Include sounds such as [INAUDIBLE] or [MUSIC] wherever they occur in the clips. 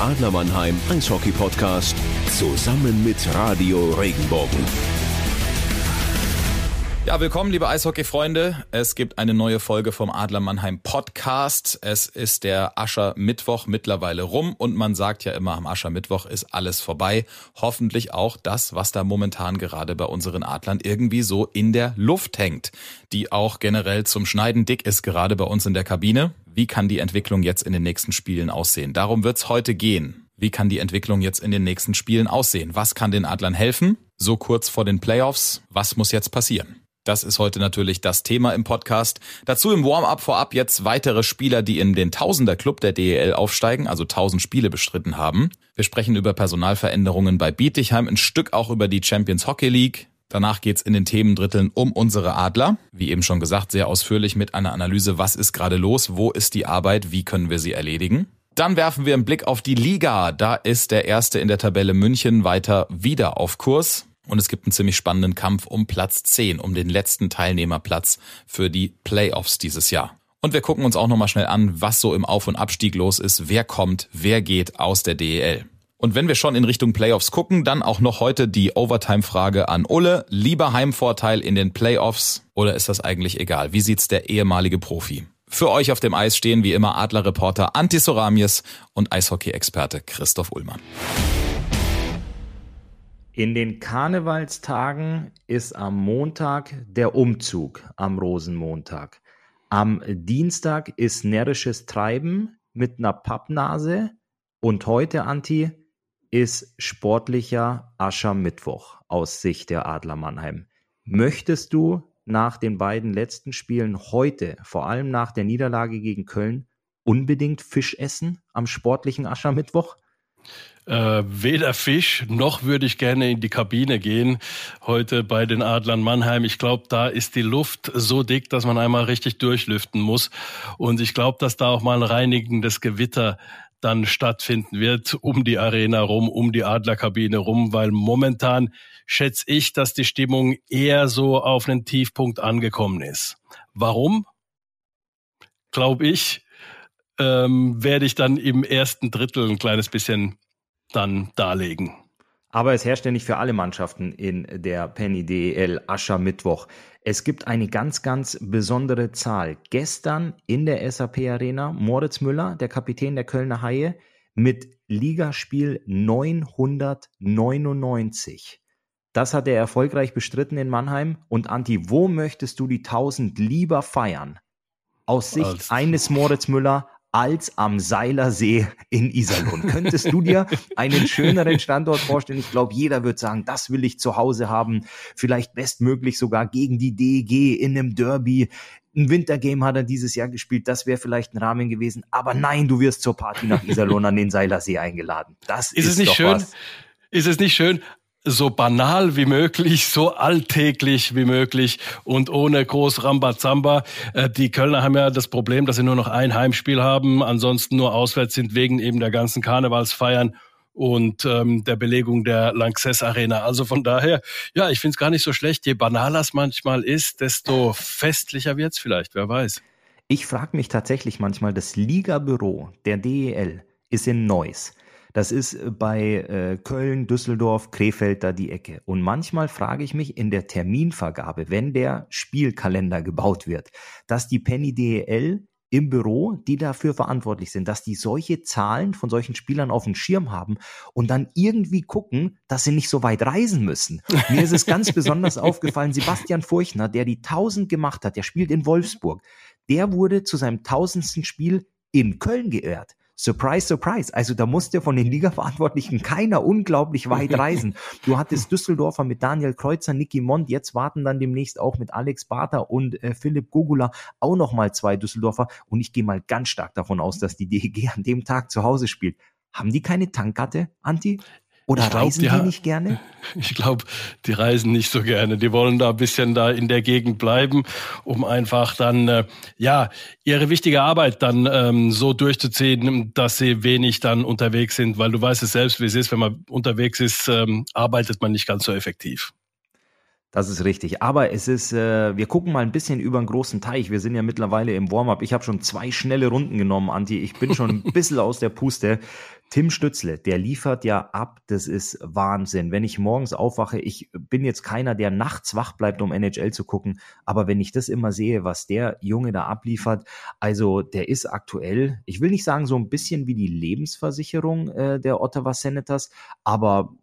Adler Mannheim Eishockey Podcast zusammen mit Radio Regenbogen. Ja, willkommen, liebe Eishockey-Freunde. Es gibt eine neue Folge vom Adler Mannheim Podcast. Es ist der Ascher-Mittwoch mittlerweile rum und man sagt ja immer, am Ascher-Mittwoch ist alles vorbei. Hoffentlich auch das, was da momentan gerade bei unseren Adlern irgendwie so in der Luft hängt, die auch generell zum Schneiden dick ist, gerade bei uns in der Kabine. Wie kann die Entwicklung jetzt in den nächsten Spielen aussehen? Darum wird's heute gehen. Wie kann die Entwicklung jetzt in den nächsten Spielen aussehen? Was kann den Adlern helfen? So kurz vor den Playoffs. Was muss jetzt passieren? Das ist heute natürlich das Thema im Podcast. Dazu im Warm-up vorab jetzt weitere Spieler, die in den Tausender Club der DEL aufsteigen, also 1000 Spiele bestritten haben. Wir sprechen über Personalveränderungen bei Bietigheim, ein Stück auch über die Champions Hockey League. Danach geht's in den Themendritteln um unsere Adler. Wie eben schon gesagt, sehr ausführlich mit einer Analyse, was ist gerade los, wo ist die Arbeit, wie können wir sie erledigen. Dann werfen wir einen Blick auf die Liga. Da ist der erste in der Tabelle München weiter wieder auf Kurs. Und es gibt einen ziemlich spannenden Kampf um Platz 10, um den letzten Teilnehmerplatz für die Playoffs dieses Jahr. Und wir gucken uns auch nochmal schnell an, was so im Auf- und Abstieg los ist, wer kommt, wer geht aus der DEL. Und wenn wir schon in Richtung Playoffs gucken, dann auch noch heute die Overtime-Frage an Ulle. Lieber Heimvorteil in den Playoffs oder ist das eigentlich egal? Wie sieht's der ehemalige Profi? Für euch auf dem Eis stehen wie immer Adlerreporter Antti Soramies und Eishockey-Experte Christoph Ullmann. In den Karnevalstagen ist am Montag der Umzug am Rosenmontag. Am Dienstag ist närrisches Treiben mit einer Pappnase und heute, Anti, ist sportlicher Aschermittwoch aus Sicht der Adler Mannheim. Möchtest du nach den beiden letzten Spielen heute, vor allem nach der Niederlage gegen Köln, unbedingt Fisch essen am sportlichen Aschermittwoch? Äh, weder Fisch noch würde ich gerne in die Kabine gehen heute bei den Adlern Mannheim. Ich glaube, da ist die Luft so dick, dass man einmal richtig durchlüften muss. Und ich glaube, dass da auch mal ein reinigendes Gewitter dann stattfinden wird um die Arena rum, um die Adlerkabine rum, weil momentan schätze ich, dass die Stimmung eher so auf einen Tiefpunkt angekommen ist. Warum? Glaube ich, ähm, werde ich dann im ersten Drittel ein kleines bisschen dann darlegen. Aber es herrscht ja nicht für alle Mannschaften in der Penny DEL Aschermittwoch. Es gibt eine ganz, ganz besondere Zahl. Gestern in der SAP Arena Moritz Müller, der Kapitän der Kölner Haie, mit Ligaspiel 999. Das hat er erfolgreich bestritten in Mannheim. Und Anti, wo möchtest du die 1000 lieber feiern? Aus Sicht Als eines Moritz Müller, als am Seilersee in Iserlohn. Könntest du dir einen schöneren Standort vorstellen? Ich glaube, jeder wird sagen, das will ich zu Hause haben. Vielleicht bestmöglich sogar gegen die DEG in einem Derby. Ein Wintergame hat er dieses Jahr gespielt. Das wäre vielleicht ein Rahmen gewesen. Aber nein, du wirst zur Party nach Iserlohn an den Seilersee eingeladen. Das ist, ist es nicht schön? Was. Ist es nicht schön? So banal wie möglich, so alltäglich wie möglich und ohne groß Rambazamba. Äh, die Kölner haben ja das Problem, dass sie nur noch ein Heimspiel haben, ansonsten nur auswärts sind wegen eben der ganzen Karnevalsfeiern und ähm, der Belegung der Lanxess Arena. Also von daher, ja, ich finde es gar nicht so schlecht. Je banaler es manchmal ist, desto festlicher wird's vielleicht, wer weiß. Ich frage mich tatsächlich manchmal, das Liga-Büro der DEL ist in Neuss. Das ist äh, bei äh, Köln, Düsseldorf, Krefeld da die Ecke. Und manchmal frage ich mich in der Terminvergabe, wenn der Spielkalender gebaut wird, dass die Penny DEL im Büro, die dafür verantwortlich sind, dass die solche Zahlen von solchen Spielern auf dem Schirm haben und dann irgendwie gucken, dass sie nicht so weit reisen müssen. Mir ist es ganz [LAUGHS] besonders aufgefallen, Sebastian Furchner, der die 1000 gemacht hat, der spielt in Wolfsburg, der wurde zu seinem tausendsten Spiel in Köln geehrt. Surprise, surprise. Also da musste von den Liga-Verantwortlichen [LAUGHS] keiner unglaublich weit reisen. Du hattest [LAUGHS] Düsseldorfer mit Daniel Kreuzer, Nicky Mond, jetzt warten dann demnächst auch mit Alex Barter und äh, Philipp Gogula auch nochmal zwei Düsseldorfer. Und ich gehe mal ganz stark davon aus, dass die DEG an dem Tag zu Hause spielt. Haben die keine Tankkarte, Anti? Oder glaub, reisen die, die nicht gerne? [LAUGHS] Ich glaube, die reisen nicht so gerne. Die wollen da ein bisschen da in der Gegend bleiben, um einfach dann äh, ja ihre wichtige Arbeit dann ähm, so durchzuziehen, dass sie wenig dann unterwegs sind, weil du weißt es selbst, wie es ist, wenn man unterwegs ist, ähm, arbeitet man nicht ganz so effektiv. Das ist richtig. Aber es ist, äh, wir gucken mal ein bisschen über einen großen Teich. Wir sind ja mittlerweile im Warm-up. Ich habe schon zwei schnelle Runden genommen, Anti. Ich bin schon ein [LAUGHS] bisschen aus der Puste. Tim Stützle, der liefert ja ab. Das ist Wahnsinn. Wenn ich morgens aufwache, ich bin jetzt keiner, der nachts wach bleibt, um NHL zu gucken. Aber wenn ich das immer sehe, was der Junge da abliefert, also der ist aktuell, ich will nicht sagen so ein bisschen wie die Lebensversicherung äh, der Ottawa Senators, aber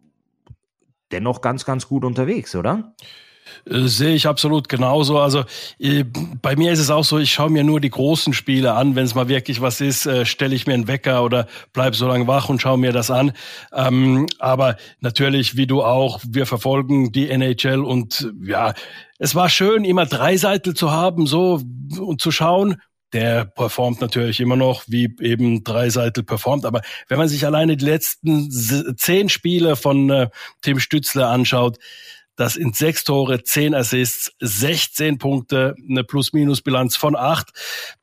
dennoch ganz, ganz gut unterwegs, oder? Äh, sehe ich absolut genauso. Also äh, bei mir ist es auch so, ich schaue mir nur die großen Spiele an. Wenn es mal wirklich was ist, äh, stelle ich mir einen Wecker oder bleib so lange wach und schaue mir das an. Ähm, aber natürlich, wie du auch, wir verfolgen die NHL und ja, es war schön, immer drei Seiten zu haben, so und zu schauen, der performt natürlich immer noch, wie eben Dreiseitel performt. Aber wenn man sich alleine die letzten zehn Spiele von äh, Tim Stützler anschaut, das sind sechs Tore, zehn Assists, 16 Punkte, eine Plus-Minus-Bilanz von acht.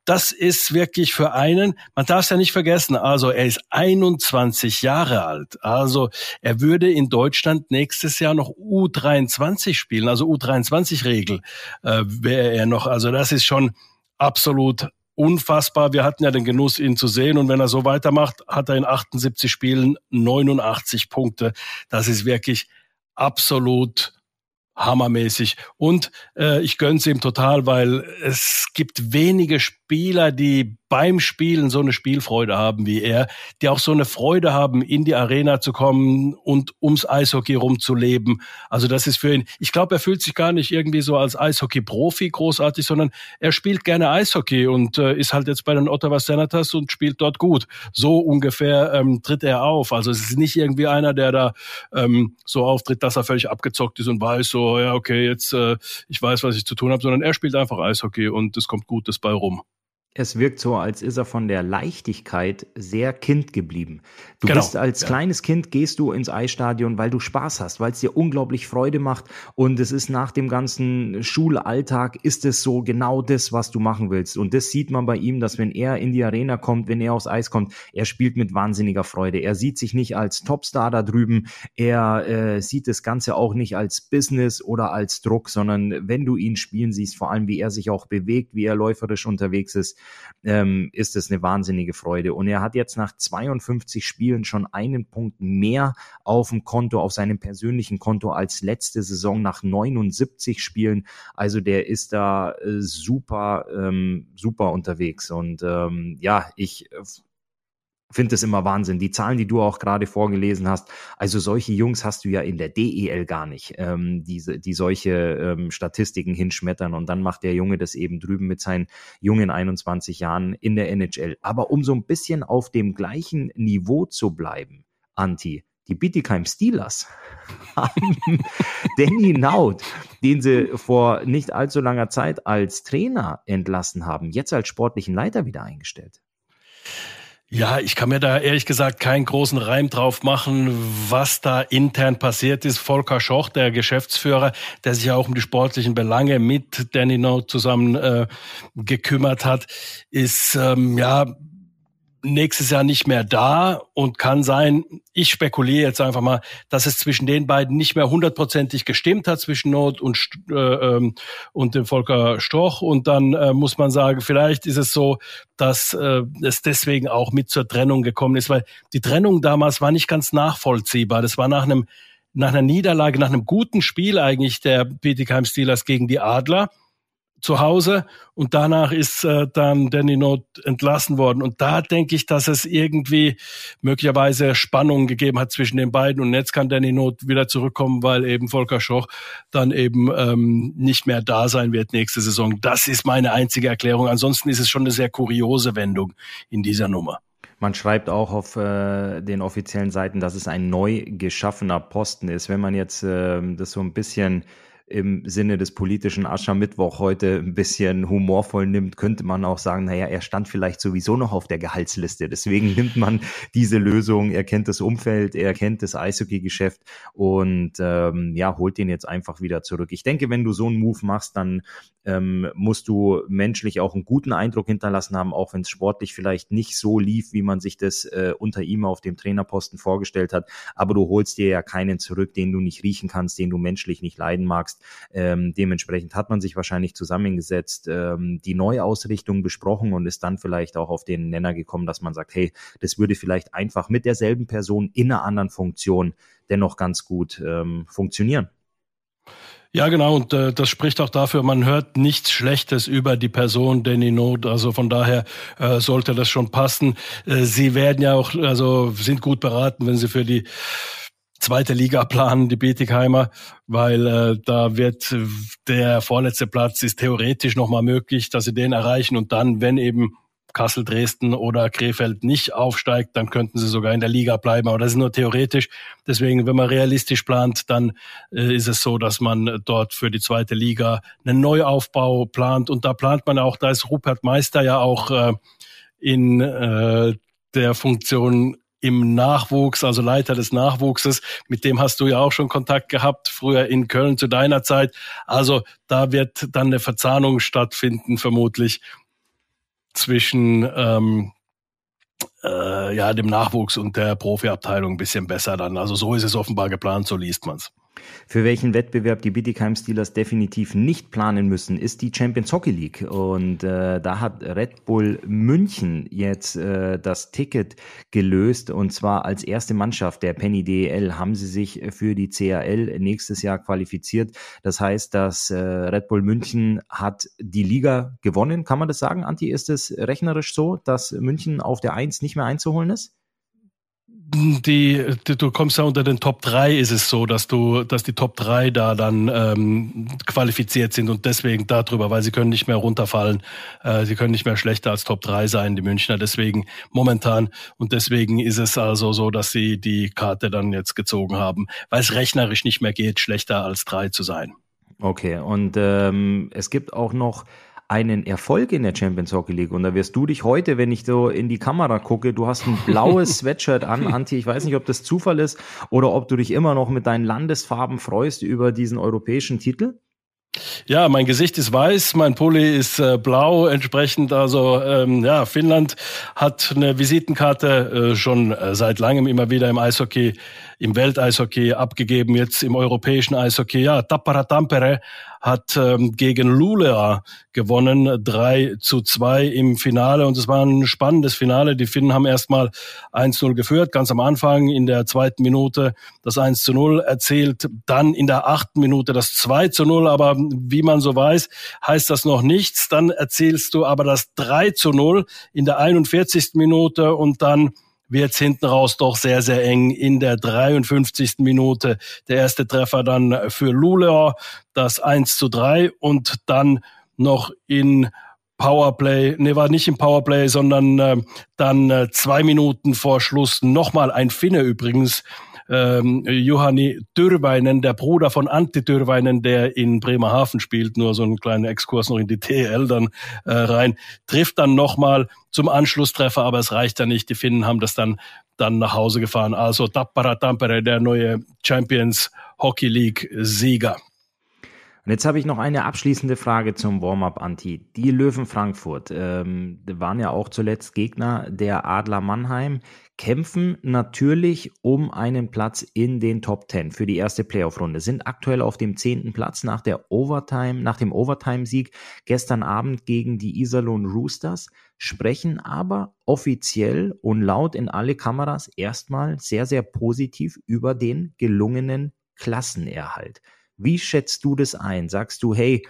Das ist wirklich für einen, man darf es ja nicht vergessen, also er ist 21 Jahre alt. Also er würde in Deutschland nächstes Jahr noch U23 spielen, also U23-Regel äh, wäre er noch. Also das ist schon absolut unfassbar. Wir hatten ja den Genuss, ihn zu sehen. Und wenn er so weitermacht, hat er in 78 Spielen 89 Punkte. Das ist wirklich absolut hammermäßig. Und äh, ich gönn's ihm total, weil es gibt wenige Spieler, die beim Spielen so eine Spielfreude haben wie er, die auch so eine Freude haben, in die Arena zu kommen und ums Eishockey rumzuleben. Also das ist für ihn, ich glaube, er fühlt sich gar nicht irgendwie so als Eishockey-Profi großartig, sondern er spielt gerne Eishockey und äh, ist halt jetzt bei den Ottawa Senators und spielt dort gut. So ungefähr ähm, tritt er auf. Also es ist nicht irgendwie einer, der da ähm, so auftritt, dass er völlig abgezockt ist und weiß so, ja, okay, jetzt äh, ich weiß, was ich zu tun habe, sondern er spielt einfach Eishockey und es kommt Gutes bei rum es wirkt so, als ist er von der Leichtigkeit sehr Kind geblieben. Du genau. bist als ja. kleines Kind, gehst du ins Eisstadion, weil du Spaß hast, weil es dir unglaublich Freude macht und es ist nach dem ganzen Schulalltag, ist es so genau das, was du machen willst. Und das sieht man bei ihm, dass wenn er in die Arena kommt, wenn er aufs Eis kommt, er spielt mit wahnsinniger Freude. Er sieht sich nicht als Topstar da drüben, er äh, sieht das Ganze auch nicht als Business oder als Druck, sondern wenn du ihn spielen siehst, vor allem wie er sich auch bewegt, wie er läuferisch unterwegs ist, ähm, ist es eine wahnsinnige Freude. Und er hat jetzt nach 52 Spielen schon einen Punkt mehr auf dem Konto, auf seinem persönlichen Konto als letzte Saison nach 79 Spielen. Also der ist da äh, super, ähm, super unterwegs. Und ähm, ja, ich finde es immer Wahnsinn. Die Zahlen, die du auch gerade vorgelesen hast, also solche Jungs hast du ja in der DEL gar nicht, ähm, diese, die solche ähm, Statistiken hinschmettern. Und dann macht der Junge das eben drüben mit seinen jungen 21 Jahren in der NHL. Aber um so ein bisschen auf dem gleichen Niveau zu bleiben, Anti, die Bietigheim Steelers [LAUGHS] haben Danny Naut, den sie vor nicht allzu langer Zeit als Trainer entlassen haben, jetzt als sportlichen Leiter wieder eingestellt. Ja, ich kann mir da ehrlich gesagt keinen großen Reim drauf machen, was da intern passiert ist. Volker Schoch, der Geschäftsführer, der sich ja auch um die sportlichen Belange mit Danny No zusammen äh, gekümmert hat, ist ähm, ja nächstes Jahr nicht mehr da und kann sein, ich spekuliere jetzt einfach mal, dass es zwischen den beiden nicht mehr hundertprozentig gestimmt hat zwischen Not und äh, ähm, und dem Volker Storch und dann äh, muss man sagen, vielleicht ist es so, dass äh, es deswegen auch mit zur Trennung gekommen ist, weil die Trennung damals war nicht ganz nachvollziehbar. Das war nach einem nach einer Niederlage, nach einem guten Spiel eigentlich der Bietigheim Steelers gegen die Adler zu Hause und danach ist äh, dann Danny Not entlassen worden. Und da denke ich, dass es irgendwie möglicherweise Spannungen gegeben hat zwischen den beiden. Und jetzt kann Danny Not wieder zurückkommen, weil eben Volker Schoch dann eben ähm, nicht mehr da sein wird nächste Saison. Das ist meine einzige Erklärung. Ansonsten ist es schon eine sehr kuriose Wendung in dieser Nummer. Man schreibt auch auf äh, den offiziellen Seiten, dass es ein neu geschaffener Posten ist. Wenn man jetzt äh, das so ein bisschen im Sinne des politischen Aschermittwoch heute ein bisschen humorvoll nimmt, könnte man auch sagen, naja, er stand vielleicht sowieso noch auf der Gehaltsliste. Deswegen nimmt man diese Lösung. Er kennt das Umfeld, er kennt das Eishockey-Geschäft und ähm, ja, holt den jetzt einfach wieder zurück. Ich denke, wenn du so einen Move machst, dann ähm, musst du menschlich auch einen guten Eindruck hinterlassen haben, auch wenn es sportlich vielleicht nicht so lief, wie man sich das äh, unter ihm auf dem Trainerposten vorgestellt hat. Aber du holst dir ja keinen zurück, den du nicht riechen kannst, den du menschlich nicht leiden magst. Passt. Ähm, dementsprechend hat man sich wahrscheinlich zusammengesetzt, ähm, die Neuausrichtung besprochen und ist dann vielleicht auch auf den Nenner gekommen, dass man sagt, hey, das würde vielleicht einfach mit derselben Person in einer anderen Funktion dennoch ganz gut ähm, funktionieren. Ja, genau. Und äh, das spricht auch dafür, man hört nichts Schlechtes über die Person Danny Not. Also von daher äh, sollte das schon passen. Äh, sie werden ja auch, also sind gut beraten, wenn sie für die zweite Liga planen, die Bietigheimer, weil äh, da wird der vorletzte Platz ist theoretisch nochmal möglich, dass sie den erreichen und dann, wenn eben Kassel, Dresden oder Krefeld nicht aufsteigt, dann könnten sie sogar in der Liga bleiben. Aber das ist nur theoretisch. Deswegen, wenn man realistisch plant, dann äh, ist es so, dass man dort für die zweite Liga einen Neuaufbau plant. Und da plant man auch, da ist Rupert Meister ja auch äh, in äh, der Funktion im Nachwuchs, also Leiter des Nachwuchses. Mit dem hast du ja auch schon Kontakt gehabt, früher in Köln zu deiner Zeit. Also da wird dann eine Verzahnung stattfinden, vermutlich zwischen ähm, äh, ja, dem Nachwuchs und der Profiabteilung ein bisschen besser dann. Also so ist es offenbar geplant, so liest man's. Für welchen Wettbewerb die Bietigheim Steelers definitiv nicht planen müssen, ist die Champions Hockey League. Und äh, da hat Red Bull München jetzt äh, das Ticket gelöst. Und zwar als erste Mannschaft der Penny DEL haben sie sich für die CAL nächstes Jahr qualifiziert. Das heißt, dass äh, Red Bull München hat die Liga gewonnen. Kann man das sagen, Anti? Ist es rechnerisch so, dass München auf der Eins nicht mehr einzuholen ist? Die, du kommst ja unter den Top 3 ist es so, dass du, dass die Top 3 da dann ähm, qualifiziert sind und deswegen darüber, weil sie können nicht mehr runterfallen, äh, sie können nicht mehr schlechter als Top 3 sein, die Münchner, deswegen momentan und deswegen ist es also so, dass sie die Karte dann jetzt gezogen haben, weil es rechnerisch nicht mehr geht, schlechter als 3 zu sein. Okay, und ähm, es gibt auch noch einen Erfolg in der Champions Hockey League. Und da wirst du dich heute, wenn ich so in die Kamera gucke, du hast ein [LAUGHS] blaues Sweatshirt an, Anti. Ich weiß nicht, ob das Zufall ist oder ob du dich immer noch mit deinen Landesfarben freust über diesen europäischen Titel. Ja, mein Gesicht ist weiß, mein Pulli ist äh, blau, entsprechend also ähm, ja, Finnland hat eine Visitenkarte äh, schon äh, seit langem immer wieder im Eishockey, im Welteishockey abgegeben, jetzt im europäischen Eishockey. Ja, Tappara Tampere hat ähm, gegen Lulea gewonnen, 3 zu 2 im Finale. Und es war ein spannendes Finale. Die Finnen haben erstmal 1-0 geführt, ganz am Anfang in der zweiten Minute das 1 zu 0 erzählt, dann in der achten Minute das 2 zu 0. Aber wie man so weiß, heißt das noch nichts. Dann erzählst du aber das 3 zu 0 in der 41. Minute und dann wird es hinten raus doch sehr, sehr eng in der 53. Minute. Der erste Treffer dann für Luleå, das 1 zu 3 und dann noch in Powerplay, nee, war nicht im Powerplay, sondern äh, dann äh, zwei Minuten vor Schluss nochmal ein Finne übrigens, ähm, Johanni Dürweinen, der Bruder von Antti Dürweinen, der in Bremerhaven spielt, nur so einen kleinen Exkurs noch in die TL dann äh, rein, trifft dann nochmal zum Anschlusstreffer, aber es reicht ja nicht. Die Finnen haben das dann dann nach Hause gefahren. Also Tappara Tampere, der neue Champions Hockey League Sieger. Und jetzt habe ich noch eine abschließende Frage zum Warm-up, Anti. Die Löwen Frankfurt ähm, waren ja auch zuletzt Gegner der Adler Mannheim, kämpfen natürlich um einen Platz in den Top 10 für die erste Playoff-Runde, sind aktuell auf dem zehnten Platz nach der Overtime, nach dem Overtime-Sieg gestern Abend gegen die Iserlohn Roosters, sprechen aber offiziell und laut in alle Kameras erstmal sehr, sehr positiv über den gelungenen Klassenerhalt. Wie schätzt du das ein? Sagst du, hey,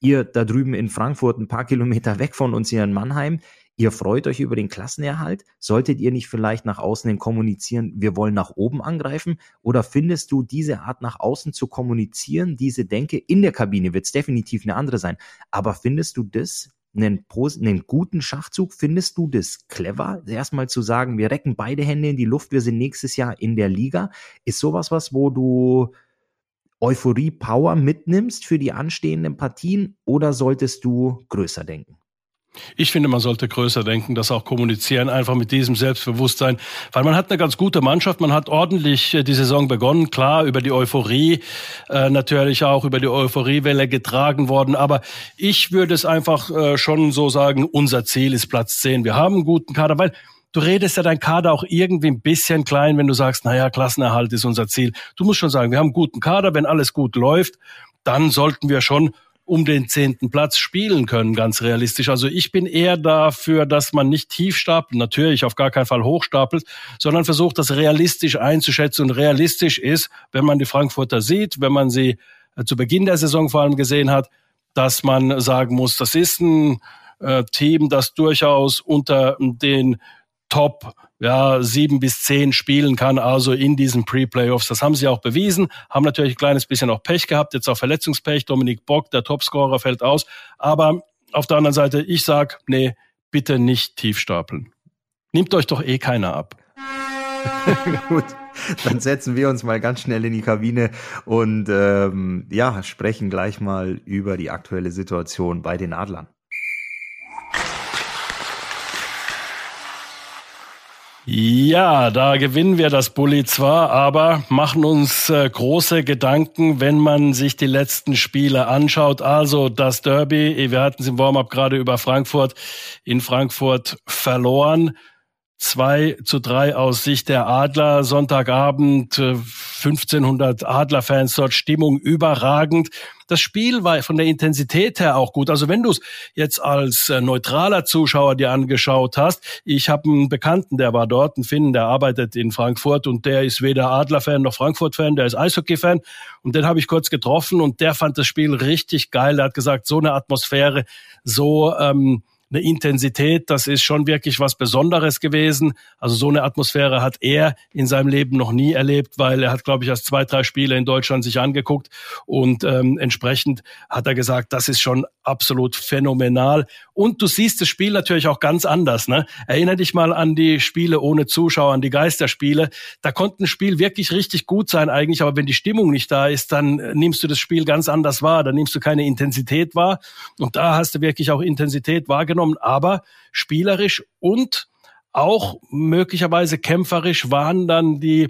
ihr da drüben in Frankfurt, ein paar Kilometer weg von uns hier in Mannheim, ihr freut euch über den Klassenerhalt? Solltet ihr nicht vielleicht nach außen hin kommunizieren, wir wollen nach oben angreifen? Oder findest du diese Art nach außen zu kommunizieren, diese Denke in der Kabine wird es definitiv eine andere sein. Aber findest du das einen, einen guten Schachzug? Findest du das clever, erstmal zu sagen, wir recken beide Hände in die Luft, wir sind nächstes Jahr in der Liga? Ist sowas was, wo du Euphorie, Power mitnimmst für die anstehenden Partien oder solltest du größer denken? Ich finde, man sollte größer denken, das auch kommunizieren, einfach mit diesem Selbstbewusstsein, weil man hat eine ganz gute Mannschaft, man hat ordentlich äh, die Saison begonnen, klar, über die Euphorie, äh, natürlich auch über die Euphoriewelle getragen worden, aber ich würde es einfach äh, schon so sagen, unser Ziel ist Platz 10. Wir haben einen guten Kader, weil du redest ja dein Kader auch irgendwie ein bisschen klein, wenn du sagst, naja, Klassenerhalt ist unser Ziel. Du musst schon sagen, wir haben einen guten Kader, wenn alles gut läuft, dann sollten wir schon um den zehnten Platz spielen können, ganz realistisch. Also ich bin eher dafür, dass man nicht tief stapelt, natürlich auf gar keinen Fall hochstapelt, sondern versucht, das realistisch einzuschätzen. Und realistisch ist, wenn man die Frankfurter sieht, wenn man sie äh, zu Beginn der Saison vor allem gesehen hat, dass man sagen muss, das ist ein äh, Team, das durchaus unter den Top ja, sieben bis zehn spielen kann, also in diesen Pre-Playoffs. Das haben sie auch bewiesen, haben natürlich ein kleines bisschen auch Pech gehabt, jetzt auch Verletzungspech. Dominik Bock, der Topscorer, fällt aus. Aber auf der anderen Seite, ich sag, nee, bitte nicht tief stapeln. Nimmt euch doch eh keiner ab. [LAUGHS] Gut, dann setzen wir uns mal ganz schnell in die Kabine und ähm, ja, sprechen gleich mal über die aktuelle Situation bei den Adlern. Ja, da gewinnen wir das Bulli zwar, aber machen uns äh, große Gedanken, wenn man sich die letzten Spiele anschaut. Also das Derby, wir hatten es im Warm-up gerade über Frankfurt, in Frankfurt verloren. 2 zu 3 aus Sicht der Adler. Sonntagabend 1500 äh, Adlerfans dort, Stimmung überragend. Das Spiel war von der Intensität her auch gut. Also wenn du es jetzt als äh, neutraler Zuschauer dir angeschaut hast, ich habe einen Bekannten, der war dort, einen Finn, der arbeitet in Frankfurt und der ist weder Adler-Fan noch Frankfurt-Fan, der ist Eishockey-Fan und den habe ich kurz getroffen und der fand das Spiel richtig geil. Er hat gesagt, so eine Atmosphäre, so ähm, eine Intensität, das ist schon wirklich was Besonderes gewesen. Also so eine Atmosphäre hat er in seinem Leben noch nie erlebt, weil er hat, glaube ich, erst zwei, drei Spiele in Deutschland sich angeguckt und ähm, entsprechend hat er gesagt, das ist schon absolut phänomenal. Und du siehst das Spiel natürlich auch ganz anders. Ne? Erinner dich mal an die Spiele ohne Zuschauer, an die Geisterspiele. Da konnte ein Spiel wirklich richtig gut sein eigentlich, aber wenn die Stimmung nicht da ist, dann nimmst du das Spiel ganz anders wahr. Dann nimmst du keine Intensität wahr. Und da hast du wirklich auch Intensität wahrgenommen genommen, aber spielerisch und auch möglicherweise kämpferisch waren dann die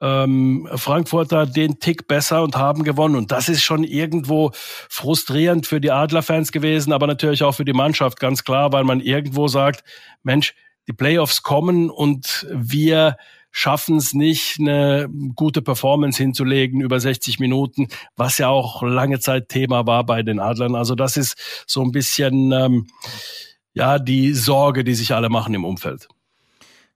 ähm, Frankfurter den Tick besser und haben gewonnen. Und das ist schon irgendwo frustrierend für die Adlerfans gewesen, aber natürlich auch für die Mannschaft, ganz klar, weil man irgendwo sagt, Mensch, die Playoffs kommen und wir schaffen es nicht, eine gute Performance hinzulegen über 60 Minuten, was ja auch lange Zeit Thema war bei den Adlern. Also das ist so ein bisschen ähm, ja die Sorge, die sich alle machen im Umfeld.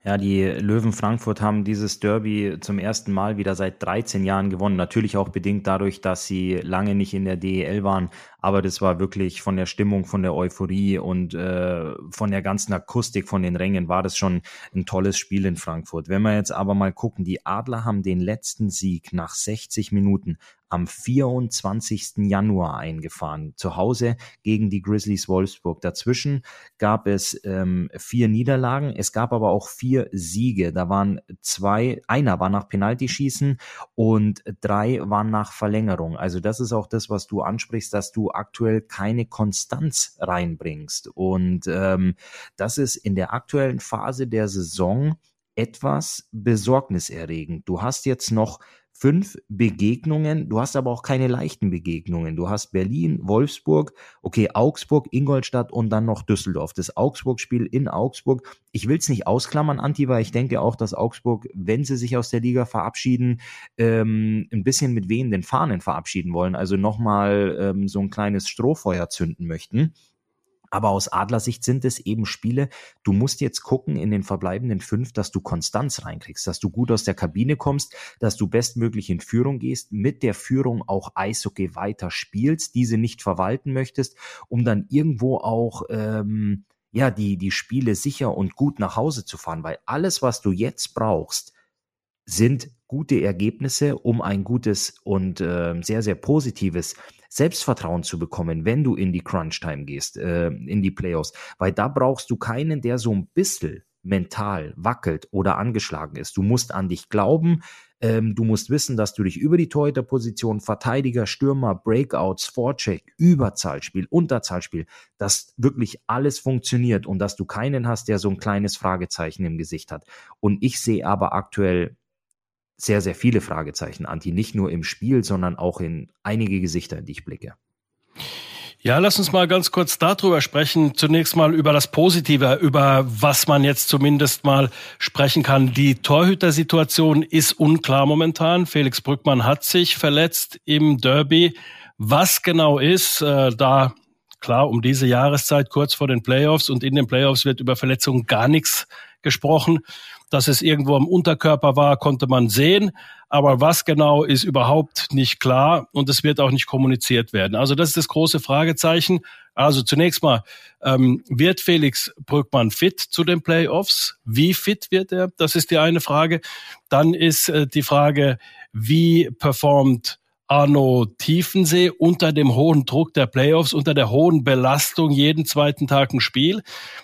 Ja, die Löwen Frankfurt haben dieses Derby zum ersten Mal wieder seit 13 Jahren gewonnen. Natürlich auch bedingt dadurch, dass sie lange nicht in der DEL waren. Aber das war wirklich von der Stimmung, von der Euphorie und äh, von der ganzen Akustik von den Rängen war das schon ein tolles Spiel in Frankfurt. Wenn wir jetzt aber mal gucken, die Adler haben den letzten Sieg nach 60 Minuten am 24. Januar eingefahren, zu Hause gegen die Grizzlies Wolfsburg. Dazwischen gab es ähm, vier Niederlagen, es gab aber auch vier Siege. Da waren zwei, einer war nach Penaltyschießen und drei waren nach Verlängerung. Also das ist auch das, was du ansprichst, dass du aktuell keine Konstanz reinbringst. Und ähm, das ist in der aktuellen Phase der Saison etwas besorgniserregend. Du hast jetzt noch fünf Begegnungen. Du hast aber auch keine leichten Begegnungen. Du hast Berlin, Wolfsburg, okay, Augsburg, Ingolstadt und dann noch Düsseldorf. Das Augsburg-Spiel in Augsburg. Ich will es nicht ausklammern, Anti, weil ich denke auch, dass Augsburg, wenn sie sich aus der Liga verabschieden, ähm, ein bisschen mit wehenden Fahnen verabschieden wollen. Also nochmal ähm, so ein kleines Strohfeuer zünden möchten. Aber aus Adlersicht sind es eben Spiele, du musst jetzt gucken in den verbleibenden fünf, dass du Konstanz reinkriegst, dass du gut aus der Kabine kommst, dass du bestmöglich in Führung gehst, mit der Führung auch Eishockey weiter spielst, diese nicht verwalten möchtest, um dann irgendwo auch ähm, ja die die Spiele sicher und gut nach Hause zu fahren, weil alles, was du jetzt brauchst, sind gute Ergebnisse, um ein gutes und äh, sehr, sehr positives Selbstvertrauen zu bekommen, wenn du in die Crunch-Time gehst, äh, in die Playoffs. Weil da brauchst du keinen, der so ein bisschen mental wackelt oder angeschlagen ist. Du musst an dich glauben. Ähm, du musst wissen, dass du dich über die Torhüterposition, Verteidiger, Stürmer, Breakouts, Vorcheck, Überzahlspiel, Unterzahlspiel, dass wirklich alles funktioniert und dass du keinen hast, der so ein kleines Fragezeichen im Gesicht hat. Und ich sehe aber aktuell sehr, sehr viele Fragezeichen, Anti, nicht nur im Spiel, sondern auch in einige Gesichter, in die ich blicke. Ja, lass uns mal ganz kurz darüber sprechen. Zunächst mal über das Positive, über was man jetzt zumindest mal sprechen kann. Die Torhütersituation ist unklar momentan. Felix Brückmann hat sich verletzt im Derby. Was genau ist, äh, da klar um diese Jahreszeit kurz vor den Playoffs und in den Playoffs wird über Verletzungen gar nichts gesprochen. Dass es irgendwo am Unterkörper war, konnte man sehen. Aber was genau ist überhaupt nicht klar und es wird auch nicht kommuniziert werden. Also das ist das große Fragezeichen. Also zunächst mal, ähm, wird Felix Brückmann fit zu den Playoffs? Wie fit wird er? Das ist die eine Frage. Dann ist äh, die Frage, wie performt Arno Tiefensee unter dem hohen Druck der Playoffs, unter der hohen Belastung jeden zweiten Tag ein Spiel.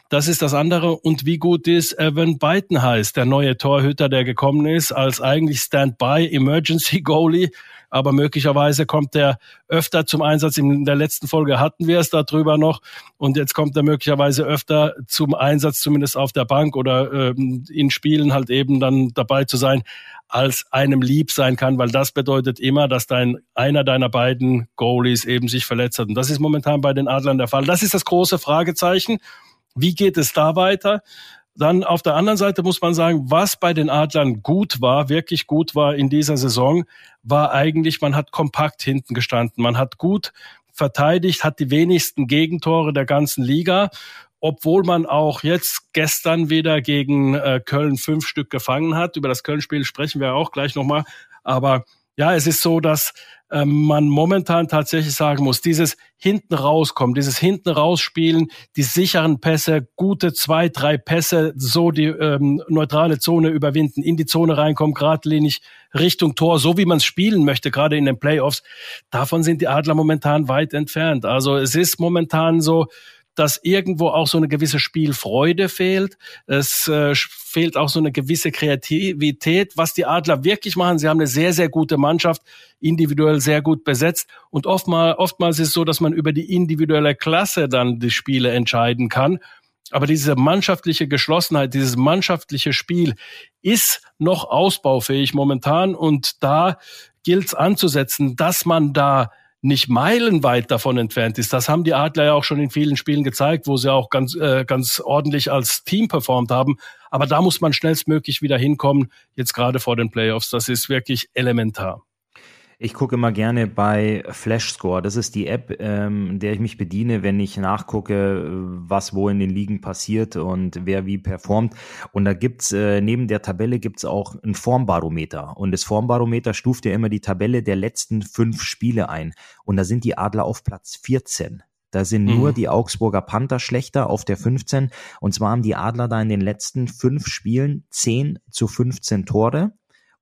Das ist das andere. Und wie gut ist Evan Beiten heißt, der neue Torhüter, der gekommen ist, als eigentlich Standby Emergency Goalie. Aber möglicherweise kommt er öfter zum Einsatz. In der letzten Folge hatten wir es darüber noch. Und jetzt kommt er möglicherweise öfter zum Einsatz, zumindest auf der Bank oder ähm, in Spielen halt eben dann dabei zu sein als einem lieb sein kann, weil das bedeutet immer, dass dein einer deiner beiden Goalies eben sich verletzt hat. Und das ist momentan bei den Adlern der Fall. Das ist das große Fragezeichen. Wie geht es da weiter? Dann auf der anderen Seite muss man sagen, was bei den Adlern gut war, wirklich gut war in dieser Saison, war eigentlich, man hat kompakt hinten gestanden. Man hat gut verteidigt, hat die wenigsten Gegentore der ganzen Liga obwohl man auch jetzt gestern wieder gegen äh, Köln fünf Stück gefangen hat. Über das Köln-Spiel sprechen wir auch gleich nochmal. Aber ja, es ist so, dass man momentan tatsächlich sagen muss, dieses hinten rauskommen, dieses hinten rausspielen, die sicheren Pässe, gute zwei, drei Pässe, so die ähm, neutrale Zone überwinden, in die Zone reinkommen, geradlinig Richtung Tor, so wie man es spielen möchte, gerade in den Playoffs. Davon sind die Adler momentan weit entfernt. Also es ist momentan so, dass irgendwo auch so eine gewisse Spielfreude fehlt. Es äh, fehlt auch so eine gewisse Kreativität, was die Adler wirklich machen. Sie haben eine sehr, sehr gute Mannschaft, individuell sehr gut besetzt. Und oftmal, oftmals ist es so, dass man über die individuelle Klasse dann die Spiele entscheiden kann. Aber diese mannschaftliche Geschlossenheit, dieses mannschaftliche Spiel ist noch ausbaufähig momentan. Und da gilt es anzusetzen, dass man da nicht meilenweit davon entfernt ist. Das haben die Adler ja auch schon in vielen Spielen gezeigt, wo sie auch ganz, äh, ganz ordentlich als Team performt haben. Aber da muss man schnellstmöglich wieder hinkommen, jetzt gerade vor den Playoffs. Das ist wirklich elementar. Ich gucke immer gerne bei Flashscore. Das ist die App, ähm, der ich mich bediene, wenn ich nachgucke, was wo in den Ligen passiert und wer wie performt. Und da gibt's äh, neben der Tabelle gibt's auch ein Formbarometer. Und das Formbarometer stuft ja immer die Tabelle der letzten fünf Spiele ein. Und da sind die Adler auf Platz 14. Da sind mhm. nur die Augsburger Panther schlechter auf der 15. Und zwar haben die Adler da in den letzten fünf Spielen 10 zu 15 Tore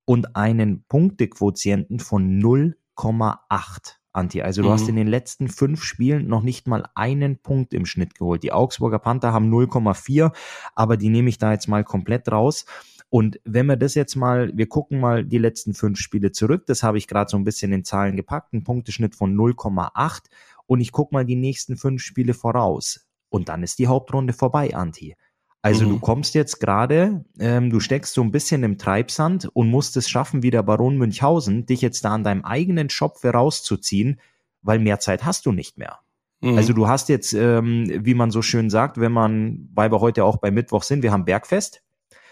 und einen Punktequotienten von 0,8. Anti. Also du mhm. hast in den letzten fünf Spielen noch nicht mal einen Punkt im Schnitt geholt. Die Augsburger Panther haben 0,4, aber die nehme ich da jetzt mal komplett raus. Und wenn wir das jetzt mal, wir gucken mal die letzten fünf Spiele zurück, das habe ich gerade so ein bisschen in Zahlen gepackt, ein Punkteschnitt von 0,8 und ich gucke mal die nächsten fünf Spiele voraus. Und dann ist die Hauptrunde vorbei, Anti. Also mhm. du kommst jetzt gerade, ähm, du steckst so ein bisschen im Treibsand und musst es schaffen, wie der Baron Münchhausen, dich jetzt da an deinem eigenen Schopf rauszuziehen, weil mehr Zeit hast du nicht mehr. Mhm. Also du hast jetzt, ähm, wie man so schön sagt, wenn man, weil wir heute auch bei Mittwoch sind, wir haben Bergfest.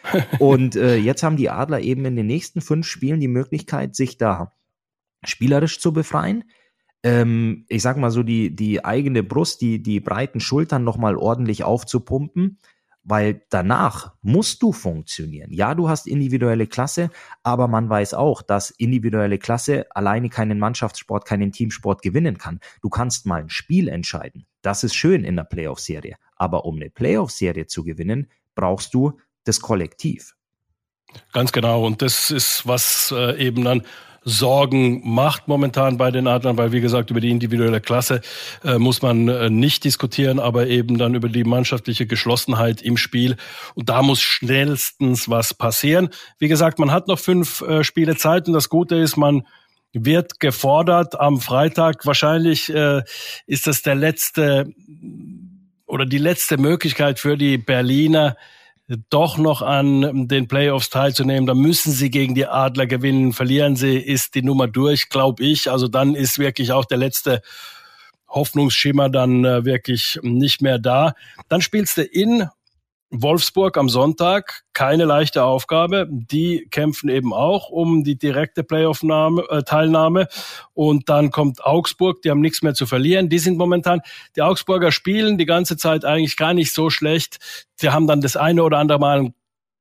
[LAUGHS] und äh, jetzt haben die Adler eben in den nächsten fünf Spielen die Möglichkeit, sich da spielerisch zu befreien. Ähm, ich sag mal so, die, die eigene Brust, die, die breiten Schultern nochmal ordentlich aufzupumpen weil danach musst du funktionieren. Ja, du hast individuelle Klasse, aber man weiß auch, dass individuelle Klasse alleine keinen Mannschaftssport, keinen Teamsport gewinnen kann. Du kannst mal ein Spiel entscheiden. Das ist schön in der Playoff-Serie. Aber um eine Playoff-Serie zu gewinnen, brauchst du das Kollektiv. Ganz genau. Und das ist, was äh, eben dann Sorgen macht momentan bei den Adlern, weil wie gesagt, über die individuelle Klasse äh, muss man äh, nicht diskutieren, aber eben dann über die mannschaftliche Geschlossenheit im Spiel. Und da muss schnellstens was passieren. Wie gesagt, man hat noch fünf äh, Spiele Zeit und das Gute ist, man wird gefordert am Freitag. Wahrscheinlich äh, ist das der letzte oder die letzte Möglichkeit für die Berliner, doch noch an den Playoffs teilzunehmen. Da müssen sie gegen die Adler gewinnen. Verlieren sie, ist die Nummer durch, glaube ich. Also dann ist wirklich auch der letzte Hoffnungsschimmer dann äh, wirklich nicht mehr da. Dann spielst du in Wolfsburg am Sonntag, keine leichte Aufgabe. Die kämpfen eben auch um die direkte Playoff-Teilnahme. Äh, Und dann kommt Augsburg, die haben nichts mehr zu verlieren. Die sind momentan, die Augsburger spielen die ganze Zeit eigentlich gar nicht so schlecht. Die haben dann das eine oder andere Mal ein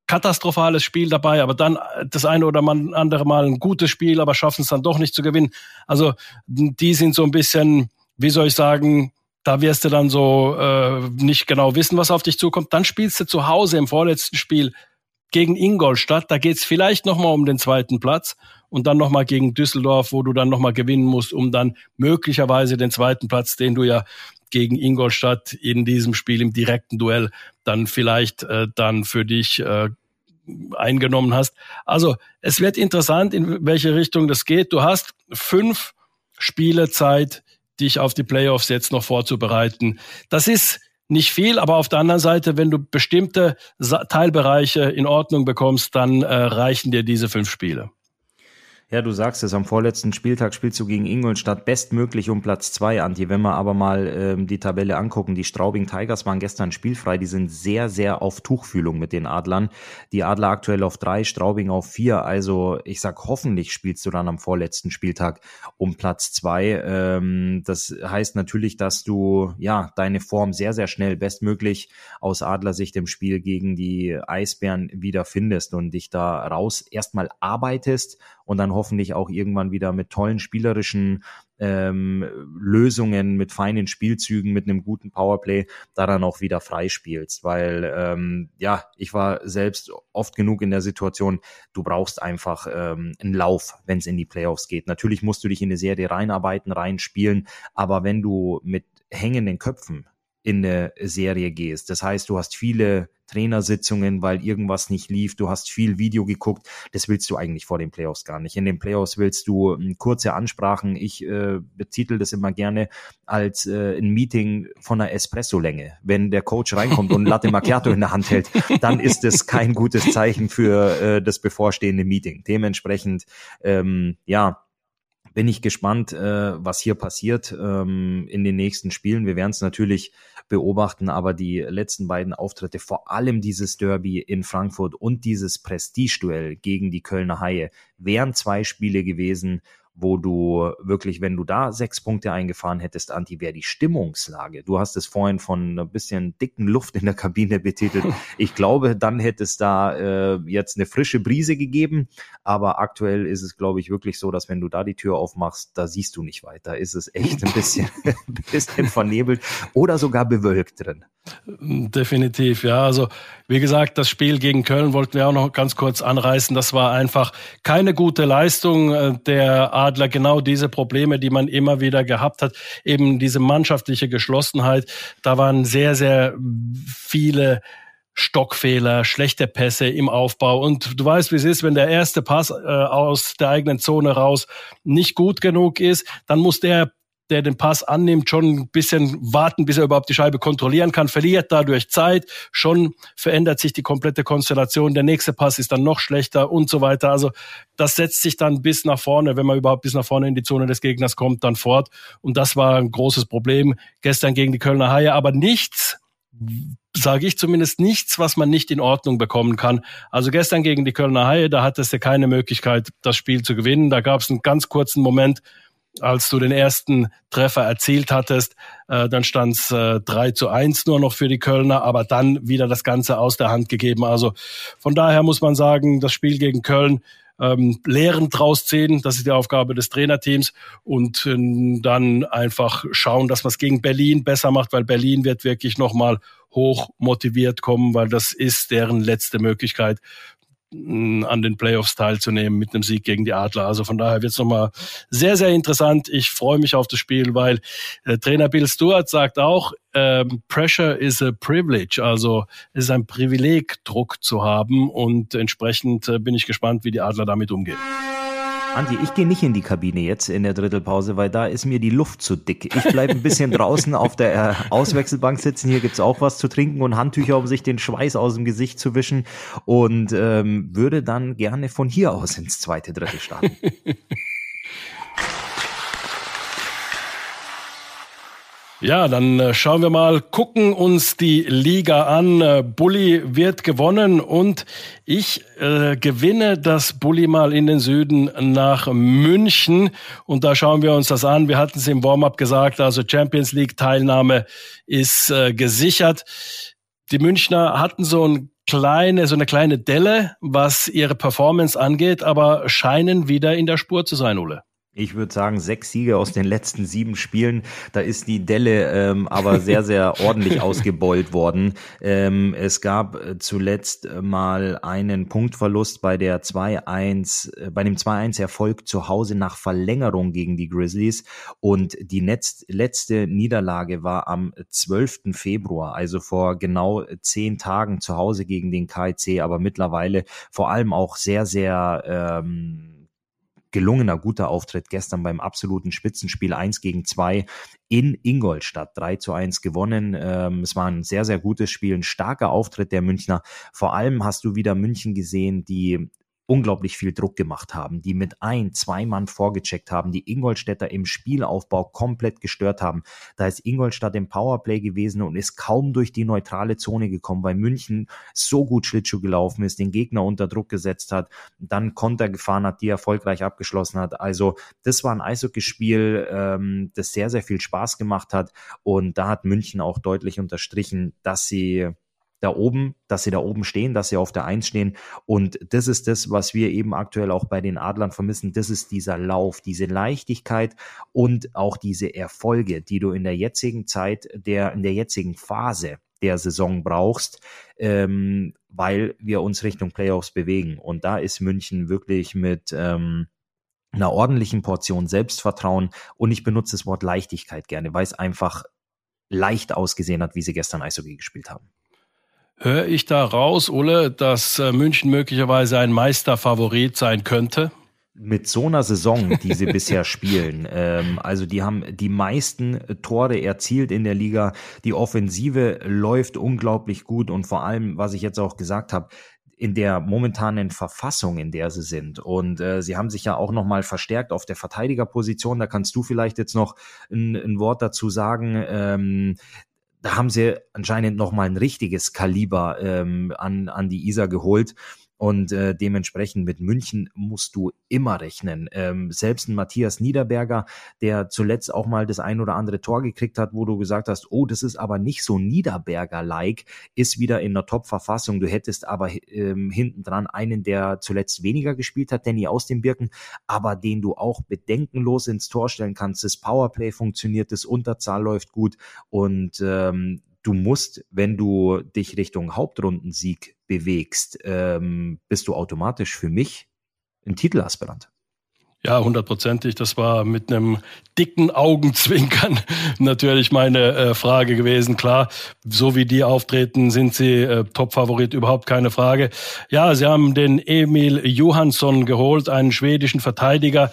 katastrophales Spiel dabei, aber dann das eine oder andere Mal ein gutes Spiel, aber schaffen es dann doch nicht zu gewinnen. Also die sind so ein bisschen, wie soll ich sagen, da wirst du dann so äh, nicht genau wissen, was auf dich zukommt. Dann spielst du zu Hause im vorletzten Spiel gegen Ingolstadt. Da geht's vielleicht nochmal um den zweiten Platz und dann nochmal gegen Düsseldorf, wo du dann nochmal gewinnen musst, um dann möglicherweise den zweiten Platz, den du ja gegen Ingolstadt in diesem Spiel im direkten Duell dann vielleicht äh, dann für dich äh, eingenommen hast. Also es wird interessant, in welche Richtung das geht. Du hast fünf Spiele Zeit, dich auf die Playoffs jetzt noch vorzubereiten. Das ist nicht viel, aber auf der anderen Seite, wenn du bestimmte Teilbereiche in Ordnung bekommst, dann äh, reichen dir diese fünf Spiele. Ja, du sagst es, am vorletzten Spieltag spielst du gegen Ingolstadt bestmöglich um Platz zwei, Anti. Wenn wir aber mal ähm, die Tabelle angucken, die Straubing Tigers waren gestern spielfrei, die sind sehr, sehr auf Tuchfühlung mit den Adlern. Die Adler aktuell auf drei, Straubing auf vier. Also ich sag, hoffentlich spielst du dann am vorletzten Spieltag um Platz zwei. Ähm, das heißt natürlich, dass du ja deine Form sehr, sehr schnell bestmöglich aus Adlersicht im Spiel gegen die Eisbären wieder findest und dich da raus erstmal arbeitest und dann hoffentlich auch irgendwann wieder mit tollen spielerischen ähm, Lösungen, mit feinen Spielzügen, mit einem guten Powerplay da dann auch wieder freispielst. Weil ähm, ja, ich war selbst oft genug in der Situation, du brauchst einfach ähm, einen Lauf, wenn es in die Playoffs geht. Natürlich musst du dich in eine Serie reinarbeiten, reinspielen, aber wenn du mit hängenden Köpfen in eine Serie gehst. Das heißt, du hast viele Trainersitzungen, weil irgendwas nicht lief, du hast viel Video geguckt. Das willst du eigentlich vor den Playoffs gar nicht. In den Playoffs willst du ähm, kurze Ansprachen. Ich äh, betitel das immer gerne als äh, ein Meeting von einer Espresso-Länge. Wenn der Coach reinkommt und Latte Macchiato in der Hand hält, dann ist es kein gutes Zeichen für äh, das bevorstehende Meeting. Dementsprechend, ähm, ja, bin ich gespannt, äh, was hier passiert ähm, in den nächsten Spielen. Wir werden es natürlich beobachten, aber die letzten beiden Auftritte, vor allem dieses Derby in Frankfurt und dieses Prestige-Duell gegen die Kölner Haie, wären zwei Spiele gewesen, wo du wirklich, wenn du da sechs Punkte eingefahren hättest, Anti, wäre die Stimmungslage. Du hast es vorhin von ein bisschen dicken Luft in der Kabine betitelt. [LAUGHS] Ich glaube, dann hätte es da äh, jetzt eine frische Brise gegeben. Aber aktuell ist es, glaube ich, wirklich so, dass wenn du da die Tür aufmachst, da siehst du nicht weiter. Ist es echt ein bisschen, [LAUGHS] ein bisschen vernebelt oder sogar bewölkt drin. Definitiv, ja. Also wie gesagt, das Spiel gegen Köln wollten wir auch noch ganz kurz anreißen. Das war einfach keine gute Leistung äh, der Adler. Genau diese Probleme, die man immer wieder gehabt hat, eben diese mannschaftliche Geschlossenheit. Da waren sehr, sehr viele Stockfehler, schlechte Pässe im Aufbau. Und du weißt, wie es ist, wenn der erste Pass äh, aus der eigenen Zone raus nicht gut genug ist, dann muss der der den Pass annimmt, schon ein bisschen warten, bis er überhaupt die Scheibe kontrollieren kann, verliert dadurch Zeit, schon verändert sich die komplette Konstellation, der nächste Pass ist dann noch schlechter und so weiter. Also das setzt sich dann bis nach vorne, wenn man überhaupt bis nach vorne in die Zone des Gegners kommt, dann fort. Und das war ein großes Problem gestern gegen die Kölner Haie, aber nichts sage ich zumindest nichts, was man nicht in Ordnung bekommen kann. Also gestern gegen die Kölner Haie, da hattest du keine Möglichkeit, das Spiel zu gewinnen. Da gab es einen ganz kurzen Moment, als du den ersten Treffer erzielt hattest, äh, dann stand es äh, 3 zu 1 nur noch für die Kölner, aber dann wieder das Ganze aus der Hand gegeben. Also von daher muss man sagen, das Spiel gegen Köln ähm, Lehren draus ziehen, das ist die Aufgabe des Trainerteams und äh, dann einfach schauen, dass man es gegen Berlin besser macht, weil Berlin wird wirklich nochmal hoch motiviert kommen, weil das ist deren letzte Möglichkeit, an den Playoffs teilzunehmen mit einem Sieg gegen die Adler. Also von daher wird es nochmal sehr, sehr interessant. Ich freue mich auf das Spiel, weil äh, Trainer Bill Stewart sagt auch, ähm, Pressure is a privilege. Also es ist ein Privileg, Druck zu haben und entsprechend äh, bin ich gespannt, wie die Adler damit umgehen. Andi, ich gehe nicht in die Kabine jetzt in der Drittelpause, weil da ist mir die Luft zu dick. Ich bleibe ein bisschen [LAUGHS] draußen auf der äh, Auswechselbank sitzen. Hier gibt's auch was zu trinken und Handtücher, um sich den Schweiß aus dem Gesicht zu wischen. Und ähm, würde dann gerne von hier aus ins zweite Drittel starten. [LAUGHS] Ja, dann äh, schauen wir mal, gucken uns die Liga an. Äh, Bulli wird gewonnen und ich äh, gewinne das Bulli mal in den Süden nach München und da schauen wir uns das an. Wir hatten es im Warm-up gesagt, also Champions League Teilnahme ist äh, gesichert. Die Münchner hatten so ein kleine, so eine kleine Delle, was ihre Performance angeht, aber scheinen wieder in der Spur zu sein, Ole. Ich würde sagen, sechs Siege aus den letzten sieben Spielen. Da ist die Delle ähm, aber sehr, sehr [LAUGHS] ordentlich ausgebeult worden. Ähm, es gab äh, zuletzt mal einen Punktverlust bei der 2-1, äh, bei dem 2-1-Erfolg zu Hause nach Verlängerung gegen die Grizzlies. Und die Netz letzte Niederlage war am 12. Februar, also vor genau zehn Tagen zu Hause gegen den KIC, aber mittlerweile vor allem auch sehr, sehr ähm, gelungener, guter Auftritt gestern beim absoluten Spitzenspiel 1 gegen 2 in Ingolstadt 3 zu 1 gewonnen. Ähm, es war ein sehr, sehr gutes Spiel, ein starker Auftritt der Münchner. Vor allem hast du wieder München gesehen, die unglaublich viel Druck gemacht haben, die mit ein, zwei Mann vorgecheckt haben, die Ingolstädter im Spielaufbau komplett gestört haben. Da ist Ingolstadt im Powerplay gewesen und ist kaum durch die neutrale Zone gekommen, weil München so gut Schlittschuh gelaufen ist, den Gegner unter Druck gesetzt hat, dann Konter gefahren hat, die erfolgreich abgeschlossen hat. Also das war ein Eishockeyspiel, ähm, das sehr, sehr viel Spaß gemacht hat und da hat München auch deutlich unterstrichen, dass sie da oben, dass sie da oben stehen, dass sie auf der Eins stehen. Und das ist das, was wir eben aktuell auch bei den Adlern vermissen. Das ist dieser Lauf, diese Leichtigkeit und auch diese Erfolge, die du in der jetzigen Zeit, der, in der jetzigen Phase der Saison brauchst, ähm, weil wir uns Richtung Playoffs bewegen. Und da ist München wirklich mit ähm, einer ordentlichen Portion Selbstvertrauen und ich benutze das Wort Leichtigkeit gerne, weil es einfach leicht ausgesehen hat, wie sie gestern Eishockey gespielt haben. Höre ich da raus, Ole, dass äh, München möglicherweise ein Meisterfavorit sein könnte? mit so einer Saison, die sie bisher [LAUGHS] spielen, ähm, also die haben die meisten Tore erzielt in der Liga, die Offensive läuft unglaublich gut und vor allem, was ich jetzt auch gesagt habe, in der momentanen Verfassung, in der sie sind. Und äh, sie haben sich ja auch nochmal verstärkt auf der Verteidigerposition. Da kannst du vielleicht jetzt noch ein, ein Wort dazu sagen. Ähm, da haben sie anscheinend noch mal ein richtiges Kaliber ähm, an, an die Isar geholt. Und äh, dementsprechend mit München musst du immer rechnen. Ähm, selbst ein Matthias Niederberger, der zuletzt auch mal das ein oder andere Tor gekriegt hat, wo du gesagt hast, oh, das ist aber nicht so Niederberger-like, ist wieder in der Top-Verfassung. Du hättest aber ähm, hinten dran einen, der zuletzt weniger gespielt hat, Danny aus den Birken, aber den du auch bedenkenlos ins Tor stellen kannst. Das Powerplay funktioniert, das Unterzahl läuft gut und ähm, du musst, wenn du dich Richtung Hauptrundensieg bewegst, ähm, bist du automatisch für mich ein Titelaspirant. Ja, hundertprozentig. Das war mit einem dicken Augenzwinkern [LAUGHS] natürlich meine äh, Frage gewesen. Klar, so wie die auftreten, sind sie äh, Topfavorit, überhaupt keine Frage. Ja, sie haben den Emil Johansson geholt, einen schwedischen Verteidiger,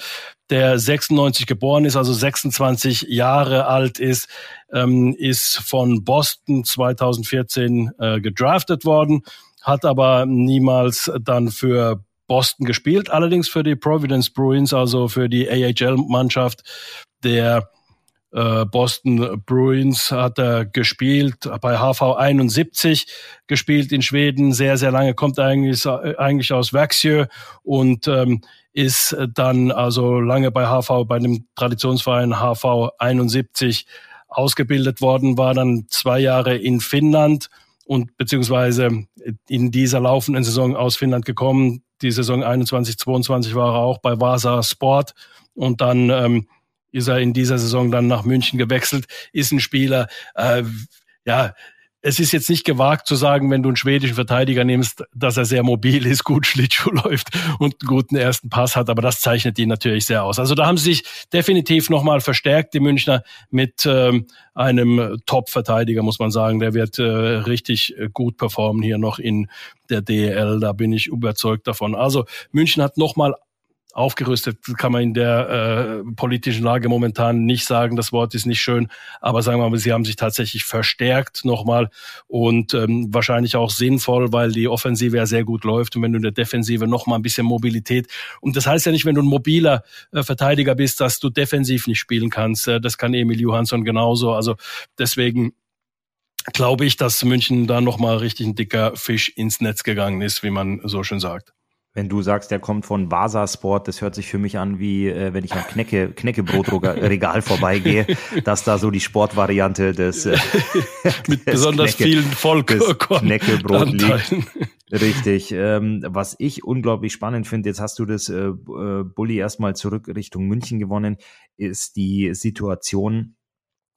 der 96 geboren ist, also 26 Jahre alt ist, ähm, ist von Boston 2014 äh, gedraftet worden, hat aber niemals dann für Boston gespielt, allerdings für die Providence Bruins, also für die AHL-Mannschaft der äh, Boston Bruins hat er gespielt, bei HV 71 gespielt in Schweden, sehr, sehr lange, kommt eigentlich, eigentlich aus Växjö und ähm, ist dann also lange bei HV, bei dem Traditionsverein HV 71 ausgebildet worden, war dann zwei Jahre in Finnland und beziehungsweise in dieser laufenden Saison aus Finnland gekommen. Die Saison 21, 22 war er auch bei Vasa Sport und dann ähm, ist er in dieser Saison dann nach München gewechselt, ist ein Spieler, äh, ja, es ist jetzt nicht gewagt zu sagen, wenn du einen schwedischen Verteidiger nimmst, dass er sehr mobil ist, gut Schlittschuh [LAUGHS] läuft und einen guten ersten Pass hat, aber das zeichnet ihn natürlich sehr aus. Also da haben sie sich definitiv nochmal verstärkt, die Münchner, mit ähm, einem Top-Verteidiger, muss man sagen. Der wird äh, richtig gut performen hier noch in der DL, da bin ich überzeugt davon. Also München hat nochmal aufgerüstet, kann man in der äh, politischen Lage momentan nicht sagen. Das Wort ist nicht schön, aber sagen wir mal, sie haben sich tatsächlich verstärkt nochmal und ähm, wahrscheinlich auch sinnvoll, weil die Offensive ja sehr gut läuft und wenn du in der Defensive nochmal ein bisschen Mobilität und das heißt ja nicht, wenn du ein mobiler äh, Verteidiger bist, dass du defensiv nicht spielen kannst. Äh, das kann Emil Johansson genauso. Also deswegen glaube ich, dass München da nochmal richtig ein dicker Fisch ins Netz gegangen ist, wie man so schön sagt. Wenn du sagst, der kommt von Vasa Sport, das hört sich für mich an, wie äh, wenn ich am Knecke, Knäckebrotregal vorbeigehe, [LAUGHS] dass da so die Sportvariante des, äh, [LAUGHS] mit [LAUGHS] des besonders Knecke, vielen Vollkorn Knäckebrot liegt. Richtig. Ähm, was ich unglaublich spannend finde, jetzt hast du das äh, äh Bulli erstmal zurück Richtung München gewonnen, ist die Situation,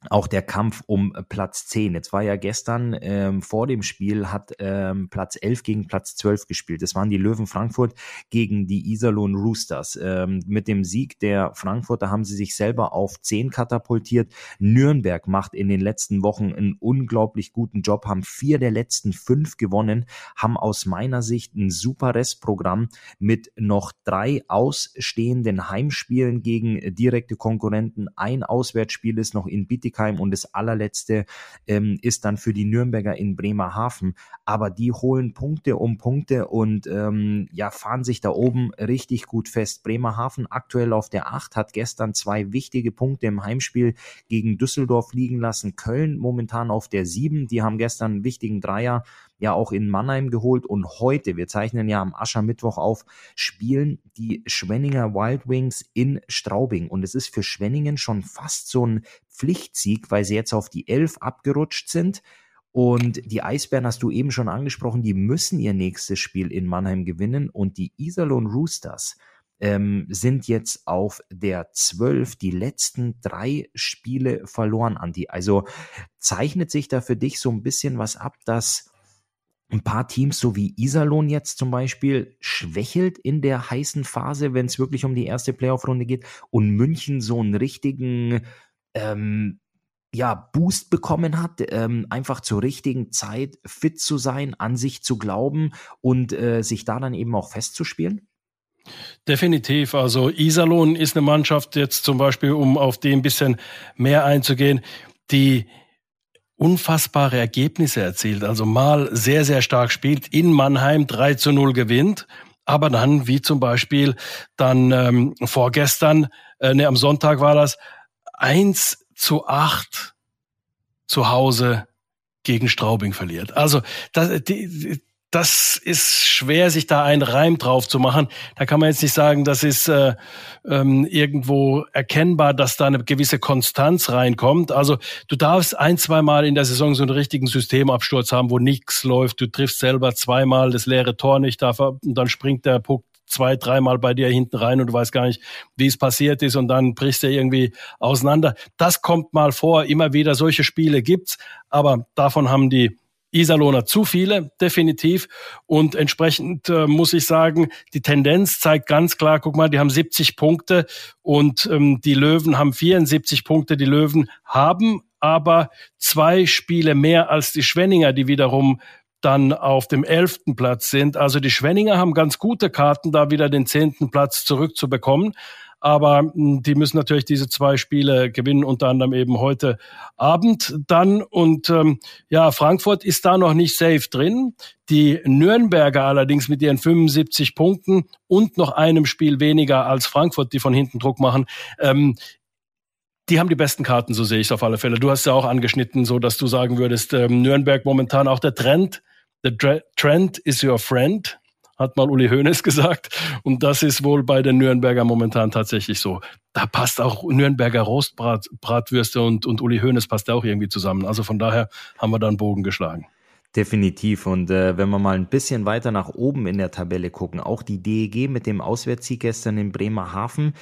auch der Kampf um Platz 10. Jetzt war ja gestern ähm, vor dem Spiel hat ähm, Platz 11 gegen Platz 12 gespielt. Das waren die Löwen Frankfurt gegen die Iserlohn Roosters. Ähm, mit dem Sieg der Frankfurter haben sie sich selber auf 10 katapultiert. Nürnberg macht in den letzten Wochen einen unglaublich guten Job, haben vier der letzten fünf gewonnen, haben aus meiner Sicht ein super Restprogramm mit noch drei ausstehenden Heimspielen gegen direkte Konkurrenten. Ein Auswärtsspiel ist noch in Bietigheim Bietigheim und das allerletzte ähm, ist dann für die Nürnberger in Bremerhaven. Aber die holen Punkte um Punkte und ähm, ja, fahren sich da oben richtig gut fest. Bremerhaven aktuell auf der 8 hat gestern zwei wichtige Punkte im Heimspiel gegen Düsseldorf liegen lassen. Köln momentan auf der 7. Die haben gestern einen wichtigen Dreier ja auch in Mannheim geholt und heute, wir zeichnen ja am Aschermittwoch auf, spielen die Schwenninger Wild Wings in Straubing und es ist für Schwenningen schon fast so ein Pflichtsieg, weil sie jetzt auf die Elf abgerutscht sind. Und die Eisbären hast du eben schon angesprochen, die müssen ihr nächstes Spiel in Mannheim gewinnen und die Iserlohn Roosters ähm, sind jetzt auf der 12 die letzten drei Spiele verloren, Anti. Also zeichnet sich da für dich so ein bisschen was ab, dass ein paar Teams, so wie Iserlohn jetzt zum Beispiel, schwächelt in der heißen Phase, wenn es wirklich um die erste Playoff-Runde geht und München so einen richtigen ähm, ja, Boost bekommen hat, ähm, einfach zur richtigen Zeit fit zu sein, an sich zu glauben und äh, sich da dann eben auch festzuspielen? Definitiv. Also Iserlohn ist eine Mannschaft jetzt zum Beispiel, um auf die ein bisschen mehr einzugehen, die unfassbare Ergebnisse erzielt. Also mal sehr, sehr stark spielt, in Mannheim 3 zu 0 gewinnt, aber dann, wie zum Beispiel dann ähm, vorgestern, äh, ne, am Sonntag war das, 1 zu 8 zu Hause gegen Straubing verliert. Also das, die, das ist schwer, sich da einen Reim drauf zu machen. Da kann man jetzt nicht sagen, das ist äh, ähm, irgendwo erkennbar, dass da eine gewisse Konstanz reinkommt. Also du darfst ein, zwei Mal in der Saison so einen richtigen Systemabsturz haben, wo nichts läuft. Du triffst selber zweimal das leere Tor nicht, darf, und dann springt der Puck zwei, dreimal bei dir hinten rein und du weißt gar nicht, wie es passiert ist und dann brichst du irgendwie auseinander. Das kommt mal vor, immer wieder solche Spiele gibt's, aber davon haben die Iserlohner zu viele, definitiv. Und entsprechend äh, muss ich sagen, die Tendenz zeigt ganz klar, guck mal, die haben 70 Punkte und ähm, die Löwen haben 74 Punkte. Die Löwen haben aber zwei Spiele mehr als die Schwenninger, die wiederum dann auf dem elften Platz sind. Also die Schwenninger haben ganz gute Karten, da wieder den zehnten Platz zurückzubekommen. Aber hm, die müssen natürlich diese zwei Spiele gewinnen, unter anderem eben heute Abend dann. Und ähm, ja, Frankfurt ist da noch nicht safe drin. Die Nürnberger allerdings mit ihren 75 Punkten und noch einem Spiel weniger als Frankfurt, die von hinten Druck machen, ähm, die haben die besten Karten, so sehe ich es auf alle Fälle. Du hast ja auch angeschnitten, so dass du sagen würdest, ähm, Nürnberg momentan auch der Trend. The trend is your friend hat mal Uli Hoeneß [LAUGHS] gesagt. Und das ist wohl bei den Nürnberger momentan tatsächlich so. Da passt auch Nürnberger Rostbratwürste und, und Uli Hoeneß passt auch irgendwie zusammen. Also von daher haben wir da einen Bogen geschlagen. Definitiv. Und äh, wenn wir mal ein bisschen weiter nach oben in der Tabelle gucken, auch die DEG mit dem Auswärtssieg gestern in Bremerhaven,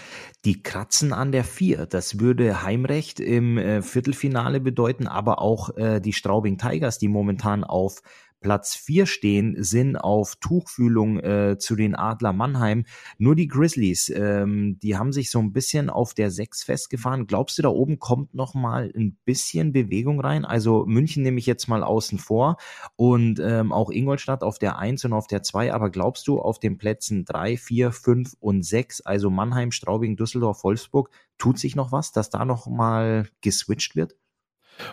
die kratzen an der vier. Das würde Heimrecht im äh, Viertelfinale bedeuten, aber auch äh, die Straubing Tigers, die momentan auf Platz 4 stehen, sind auf Tuchfühlung äh, zu den Adler Mannheim. Nur die Grizzlies, ähm, die haben sich so ein bisschen auf der 6 festgefahren. Glaubst du, da oben kommt noch mal ein bisschen Bewegung rein? Also München nehme ich jetzt mal außen vor und ähm, auch Ingolstadt auf der 1 und auf der 2. Aber glaubst du, auf den Plätzen 3, 4, 5 und 6, also Mannheim, Straubing, Düsseldorf, Wolfsburg, tut sich noch was, dass da noch mal geswitcht wird?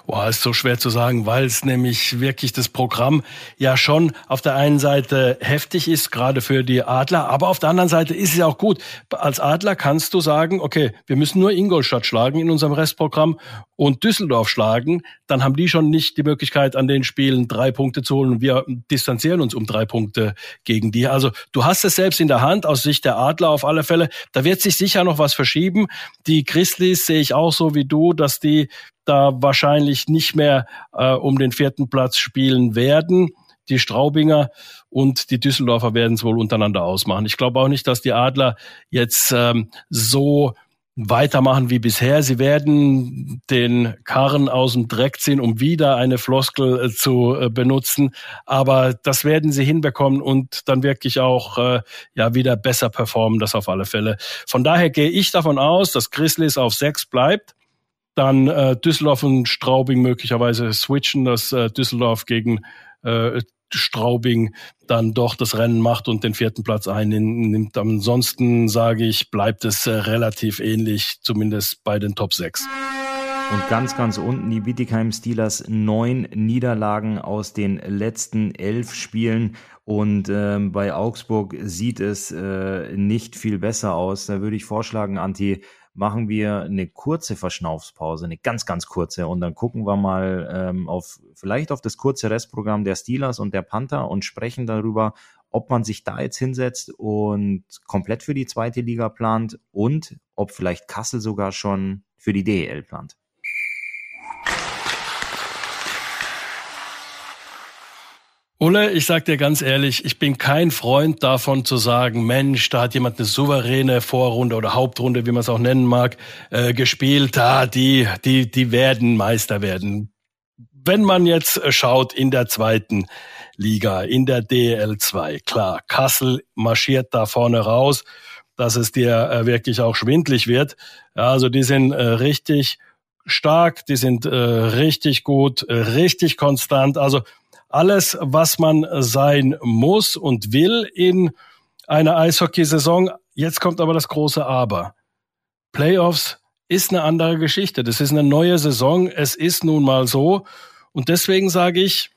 Boah, ist so schwer zu sagen, weil es nämlich wirklich das Programm ja schon auf der einen Seite heftig ist, gerade für die Adler, aber auf der anderen Seite ist es ja auch gut. Als Adler kannst du sagen, okay, wir müssen nur Ingolstadt schlagen in unserem Restprogramm und Düsseldorf schlagen, dann haben die schon nicht die Möglichkeit, an den Spielen drei Punkte zu holen wir distanzieren uns um drei Punkte gegen die. Also du hast es selbst in der Hand, aus Sicht der Adler auf alle Fälle. Da wird sich sicher noch was verschieben. Die Grizzlies sehe ich auch so wie du, dass die da wahrscheinlich nicht mehr äh, um den vierten Platz spielen werden. Die Straubinger und die Düsseldorfer werden es wohl untereinander ausmachen. Ich glaube auch nicht, dass die Adler jetzt ähm, so weitermachen wie bisher. Sie werden den Karren aus dem Dreck ziehen, um wieder eine Floskel äh, zu äh, benutzen. Aber das werden sie hinbekommen und dann wirklich auch äh, ja wieder besser performen, das auf alle Fälle. Von daher gehe ich davon aus, dass Grizzlies auf sechs bleibt dann äh, Düsseldorf und Straubing möglicherweise switchen, dass äh, Düsseldorf gegen äh, Straubing dann doch das Rennen macht und den vierten Platz einnimmt. Ansonsten sage ich, bleibt es äh, relativ ähnlich, zumindest bei den Top 6. Und ganz, ganz unten die Bietigheim Steelers neun Niederlagen aus den letzten elf Spielen. Und ähm, bei Augsburg sieht es äh, nicht viel besser aus. Da würde ich vorschlagen, Anti, machen wir eine kurze Verschnaufspause, eine ganz, ganz kurze. Und dann gucken wir mal ähm, auf vielleicht auf das kurze Restprogramm der Steelers und der Panther und sprechen darüber, ob man sich da jetzt hinsetzt und komplett für die zweite Liga plant und ob vielleicht Kassel sogar schon für die DEL plant. Ulle, ich sag dir ganz ehrlich, ich bin kein Freund davon zu sagen, Mensch, da hat jemand eine souveräne Vorrunde oder Hauptrunde, wie man es auch nennen mag, äh, gespielt. Da, die, die, die werden Meister werden. Wenn man jetzt schaut in der zweiten Liga, in der DL2, klar, Kassel marschiert da vorne raus, dass es dir äh, wirklich auch schwindlig wird. Ja, also die sind äh, richtig stark, die sind äh, richtig gut, äh, richtig konstant. Also alles, was man sein muss und will in einer Eishockeysaison. Jetzt kommt aber das große Aber. Playoffs ist eine andere Geschichte. Das ist eine neue Saison. Es ist nun mal so. Und deswegen sage ich,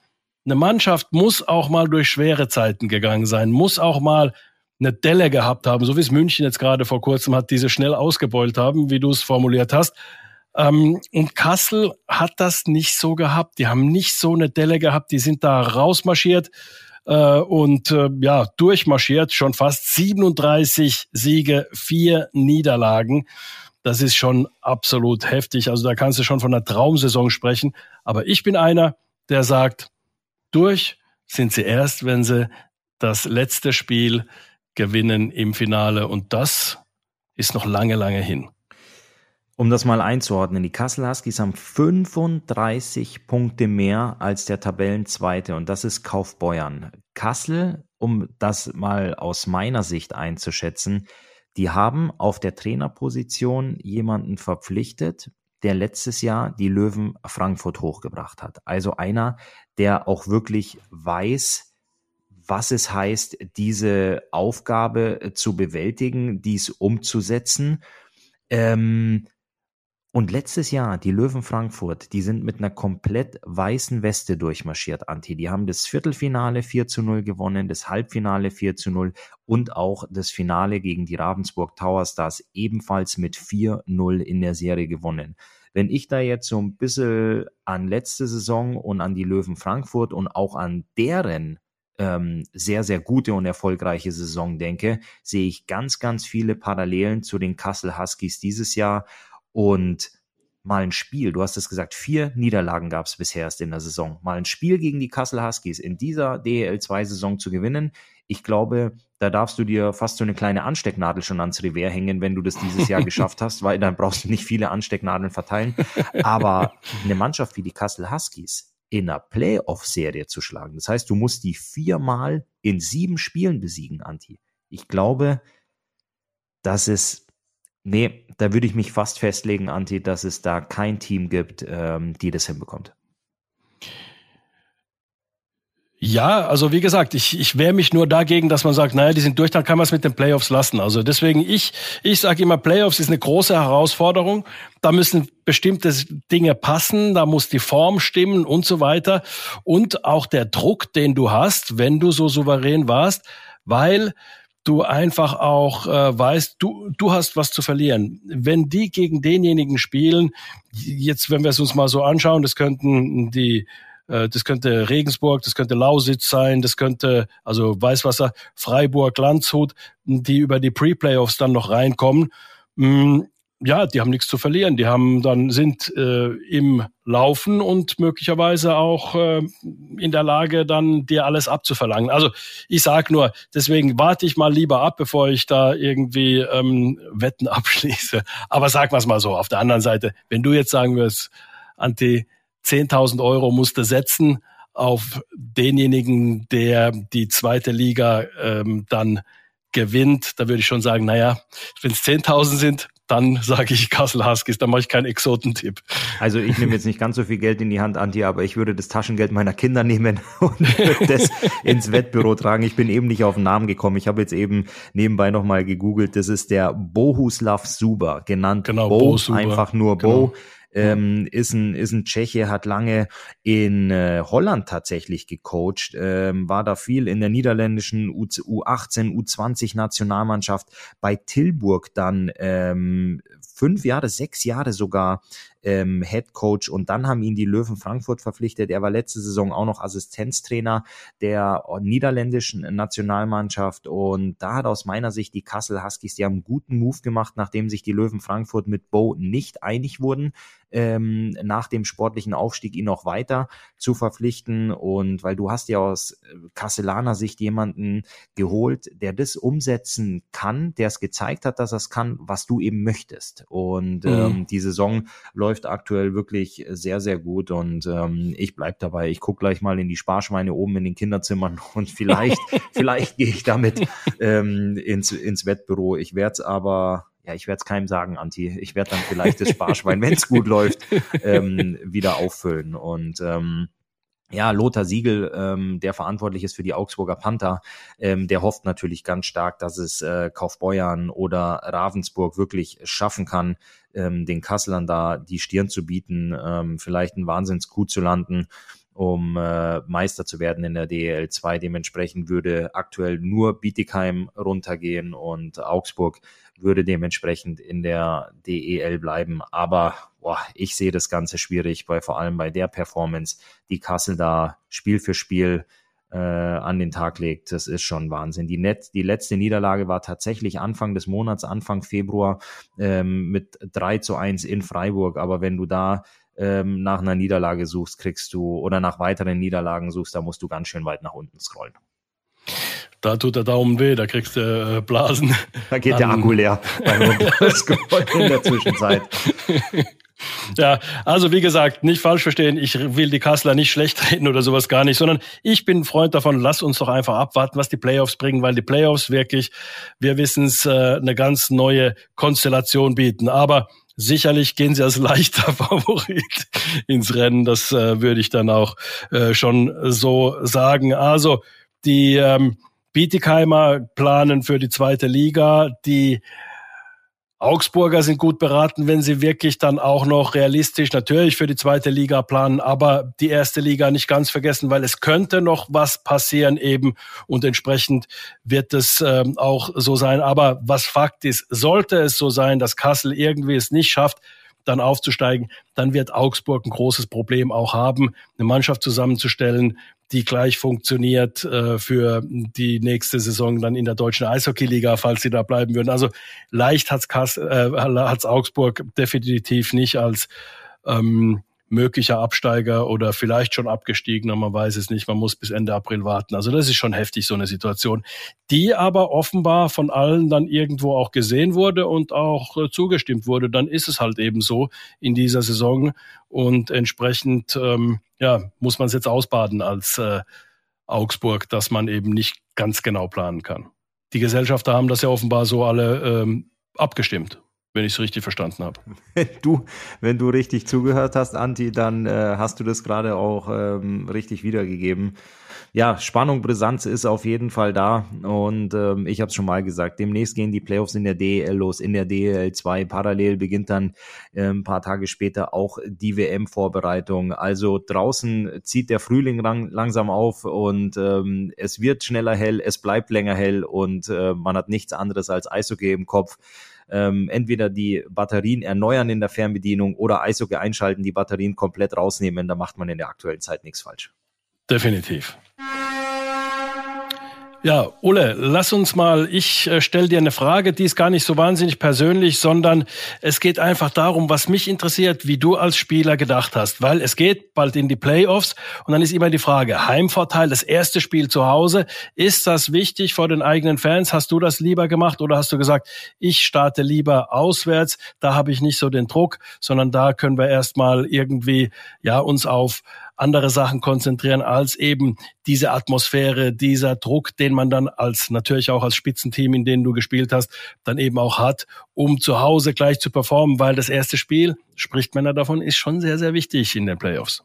eine Mannschaft muss auch mal durch schwere Zeiten gegangen sein, muss auch mal eine Delle gehabt haben, so wie es München jetzt gerade vor kurzem hat, diese schnell ausgebeult haben, wie du es formuliert hast. Ähm, und Kassel hat das nicht so gehabt. Die haben nicht so eine Delle gehabt. Die sind da rausmarschiert äh, und äh, ja, durchmarschiert. Schon fast 37 Siege, vier Niederlagen. Das ist schon absolut heftig. Also da kannst du schon von einer Traumsaison sprechen. Aber ich bin einer, der sagt, durch sind sie erst, wenn sie das letzte Spiel gewinnen im Finale. Und das ist noch lange, lange hin. Um das mal einzuordnen, die Kassel Huskies haben 35 Punkte mehr als der Tabellenzweite und das ist Kaufbeuern. Kassel, um das mal aus meiner Sicht einzuschätzen, die haben auf der Trainerposition jemanden verpflichtet, der letztes Jahr die Löwen Frankfurt hochgebracht hat. Also einer, der auch wirklich weiß, was es heißt, diese Aufgabe zu bewältigen, dies umzusetzen. Ähm, und letztes Jahr, die Löwen Frankfurt, die sind mit einer komplett weißen Weste durchmarschiert, Anti. Die haben das Viertelfinale 4 zu 0 gewonnen, das Halbfinale 4 zu 0 und auch das Finale gegen die Ravensburg Tower Stars ebenfalls mit 4-0 in der Serie gewonnen. Wenn ich da jetzt so ein bisschen an letzte Saison und an die Löwen Frankfurt und auch an deren ähm, sehr, sehr gute und erfolgreiche Saison denke, sehe ich ganz, ganz viele Parallelen zu den Kassel Huskies dieses Jahr und mal ein Spiel, du hast es gesagt, vier Niederlagen gab es bisher erst in der Saison. Mal ein Spiel gegen die Kassel Huskies in dieser DEL2-Saison zu gewinnen, ich glaube, da darfst du dir fast so eine kleine Anstecknadel schon ans Revier hängen, wenn du das dieses Jahr [LAUGHS] geschafft hast, weil dann brauchst du nicht viele Anstecknadeln verteilen. Aber eine Mannschaft wie die Kassel Huskies, in einer Playoff-Serie zu schlagen. Das heißt, du musst die viermal in sieben Spielen besiegen, Anti. Ich glaube, dass es, nee, da würde ich mich fast festlegen, Anti, dass es da kein Team gibt, ähm, die das hinbekommt. Ja, also wie gesagt, ich, ich wehre mich nur dagegen, dass man sagt, naja, die sind durch, dann kann man es mit den Playoffs lassen. Also deswegen, ich, ich sage immer, Playoffs ist eine große Herausforderung. Da müssen bestimmte Dinge passen, da muss die Form stimmen und so weiter. Und auch der Druck, den du hast, wenn du so souverän warst, weil du einfach auch äh, weißt, du, du hast was zu verlieren. Wenn die gegen denjenigen spielen, jetzt, wenn wir es uns mal so anschauen, das könnten die äh, das könnte Regensburg, das könnte Lausitz sein, das könnte also Weißwasser, Freiburg, Landshut, die über die Pre-Playoffs dann noch reinkommen. Ja, die haben nichts zu verlieren. Die haben dann sind äh, im Laufen und möglicherweise auch äh, in der Lage, dann dir alles abzuverlangen. Also ich sag nur, deswegen warte ich mal lieber ab, bevor ich da irgendwie ähm, Wetten [LAUGHS] abschließe. Aber sag mal's mal so. Auf der anderen Seite, wenn du jetzt sagen wirst, Anti, 10.000 Euro musste setzen auf denjenigen, der die zweite Liga ähm, dann gewinnt. Da würde ich schon sagen, naja, wenn es 10.000 sind, dann sage ich Kassel Huskies, dann mache ich keinen Exotentipp. Also ich nehme jetzt nicht ganz so viel Geld in die Hand, Anti, aber ich würde das Taschengeld meiner Kinder nehmen [LAUGHS] und das ins Wettbüro tragen. Ich bin eben nicht auf den Namen gekommen. Ich habe jetzt eben nebenbei nochmal gegoogelt. Das ist der Bohuslav Suber, genannt genau, Bo, Bo einfach nur genau. Ähm, ist, ein, ist ein Tscheche, hat lange in äh, Holland tatsächlich gecoacht, ähm, war da viel in der niederländischen U U18, U20 Nationalmannschaft, bei Tilburg dann ähm, fünf Jahre, sechs Jahre sogar ähm, Head Coach. Und dann haben ihn die Löwen Frankfurt verpflichtet. Er war letzte Saison auch noch Assistenztrainer der niederländischen Nationalmannschaft. Und da hat aus meiner Sicht die Kassel Huskies, die haben einen guten Move gemacht, nachdem sich die Löwen Frankfurt mit Bo nicht einig wurden ähm, nach dem sportlichen Aufstieg ihn noch weiter zu verpflichten. Und weil du hast ja aus äh, Kasselaner Sicht jemanden geholt, der das umsetzen kann, der es gezeigt hat, dass er es kann, was du eben möchtest. Und mhm. ähm, die Saison läuft aktuell wirklich sehr, sehr gut. Und ähm, ich bleib dabei. Ich guck gleich mal in die Sparschweine oben in den Kinderzimmern [LAUGHS] und vielleicht, [LAUGHS] vielleicht gehe ich damit ähm, ins, ins Wettbüro. Ich werde es aber ja, ich werde es keinem sagen, Anti. Ich werde dann vielleicht das Sparschwein, wenn es gut läuft, ähm, wieder auffüllen. Und ähm, ja, Lothar Siegel, ähm, der verantwortlich ist für die Augsburger Panther, ähm, der hofft natürlich ganz stark, dass es äh, Kaufbeuern oder Ravensburg wirklich schaffen kann, ähm, den Kasslern da die Stirn zu bieten, ähm, vielleicht einen Wahnsinnskuh zu landen um äh, Meister zu werden in der DEL 2. Dementsprechend würde aktuell nur Bietigheim runtergehen und Augsburg würde dementsprechend in der DEL bleiben. Aber boah, ich sehe das Ganze schwierig, weil vor allem bei der Performance, die Kassel da Spiel für Spiel äh, an den Tag legt, das ist schon Wahnsinn. Die, Net die letzte Niederlage war tatsächlich Anfang des Monats, Anfang Februar ähm, mit 3 zu 1 in Freiburg. Aber wenn du da ähm, nach einer Niederlage suchst, kriegst du oder nach weiteren Niederlagen suchst, da musst du ganz schön weit nach unten scrollen. Da tut der Daumen weh, da kriegst du äh, Blasen. Da geht An. der Akku leer [LAUGHS] in der Zwischenzeit. Ja, also wie gesagt, nicht falsch verstehen, ich will die Kassler nicht schlecht reden oder sowas gar nicht, sondern ich bin ein Freund davon, lass uns doch einfach abwarten, was die Playoffs bringen, weil die Playoffs wirklich, wir wissen es, äh, eine ganz neue Konstellation bieten. Aber sicherlich gehen sie als leichter [LAUGHS] Favorit ins Rennen, das äh, würde ich dann auch äh, schon so sagen. Also die ähm, Bietigheimer planen für die zweite Liga. Die Augsburger sind gut beraten, wenn sie wirklich dann auch noch realistisch natürlich für die zweite Liga planen, aber die erste Liga nicht ganz vergessen, weil es könnte noch was passieren eben und entsprechend wird es ähm, auch so sein. Aber was Fakt ist, sollte es so sein, dass Kassel irgendwie es nicht schafft, dann aufzusteigen, dann wird Augsburg ein großes Problem auch haben, eine Mannschaft zusammenzustellen, die gleich funktioniert äh, für die nächste Saison dann in der deutschen Eishockeyliga, falls sie da bleiben würden. Also leicht hat's Kass, äh, hat's Augsburg definitiv nicht als ähm, möglicher Absteiger oder vielleicht schon abgestiegener, man weiß es nicht, man muss bis Ende April warten. Also das ist schon heftig, so eine Situation, die aber offenbar von allen dann irgendwo auch gesehen wurde und auch äh, zugestimmt wurde. Dann ist es halt eben so in dieser Saison und entsprechend ähm, ja, muss man es jetzt ausbaden als äh, Augsburg, dass man eben nicht ganz genau planen kann. Die Gesellschafter haben das ja offenbar so alle ähm, abgestimmt wenn ich es richtig verstanden habe. Du, wenn du richtig zugehört hast, Anti, dann äh, hast du das gerade auch ähm, richtig wiedergegeben. Ja, Spannung, Brisanz ist auf jeden Fall da und ähm, ich habe es schon mal gesagt, demnächst gehen die Playoffs in der DEL los, in der DEL 2. Parallel beginnt dann äh, ein paar Tage später auch die WM-Vorbereitung. Also draußen zieht der Frühling lang, langsam auf und ähm, es wird schneller hell, es bleibt länger hell und äh, man hat nichts anderes als Eishockey im Kopf ähm, entweder die Batterien erneuern in der Fernbedienung oder Eishockey einschalten, die Batterien komplett rausnehmen, da macht man in der aktuellen Zeit nichts falsch. Definitiv. Ja, Ulle, lass uns mal, ich äh, stelle dir eine Frage, die ist gar nicht so wahnsinnig persönlich, sondern es geht einfach darum, was mich interessiert, wie du als Spieler gedacht hast, weil es geht bald in die Playoffs und dann ist immer die Frage, Heimvorteil, das erste Spiel zu Hause, ist das wichtig vor den eigenen Fans? Hast du das lieber gemacht oder hast du gesagt, ich starte lieber auswärts, da habe ich nicht so den Druck, sondern da können wir erstmal irgendwie ja uns auf andere Sachen konzentrieren als eben diese Atmosphäre, dieser Druck, den man dann als natürlich auch als Spitzenteam, in denen du gespielt hast, dann eben auch hat, um zu Hause gleich zu performen, weil das erste Spiel, spricht man da davon, ist schon sehr, sehr wichtig in den Playoffs.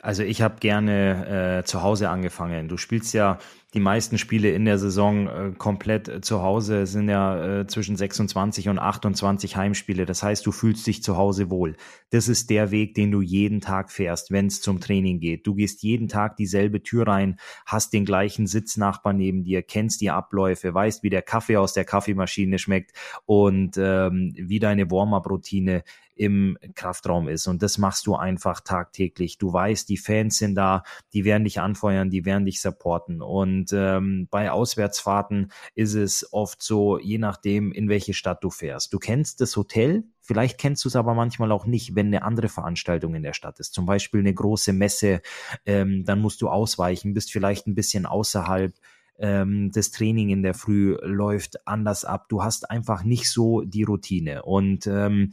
Also ich habe gerne äh, zu Hause angefangen. Du spielst ja die meisten Spiele in der Saison äh, komplett äh, zu Hause, sind ja äh, zwischen 26 und 28 Heimspiele. Das heißt, du fühlst dich zu Hause wohl. Das ist der Weg, den du jeden Tag fährst, wenn es zum Training geht. Du gehst jeden Tag dieselbe Tür rein, hast den gleichen Sitznachbar neben dir, kennst die Abläufe, weißt, wie der Kaffee aus der Kaffeemaschine schmeckt und ähm, wie deine Warm-up-Routine im Kraftraum ist. Und das machst du einfach tagtäglich. Du weißt, die Fans sind da, die werden dich anfeuern, die werden dich supporten. Und ähm, bei Auswärtsfahrten ist es oft so, je nachdem, in welche Stadt du fährst. Du kennst das Hotel, Vielleicht kennst du es aber manchmal auch nicht, wenn eine andere Veranstaltung in der Stadt ist. Zum Beispiel eine große Messe, ähm, dann musst du ausweichen, bist vielleicht ein bisschen außerhalb. Ähm, das Training in der Früh läuft anders ab. Du hast einfach nicht so die Routine. Und ähm,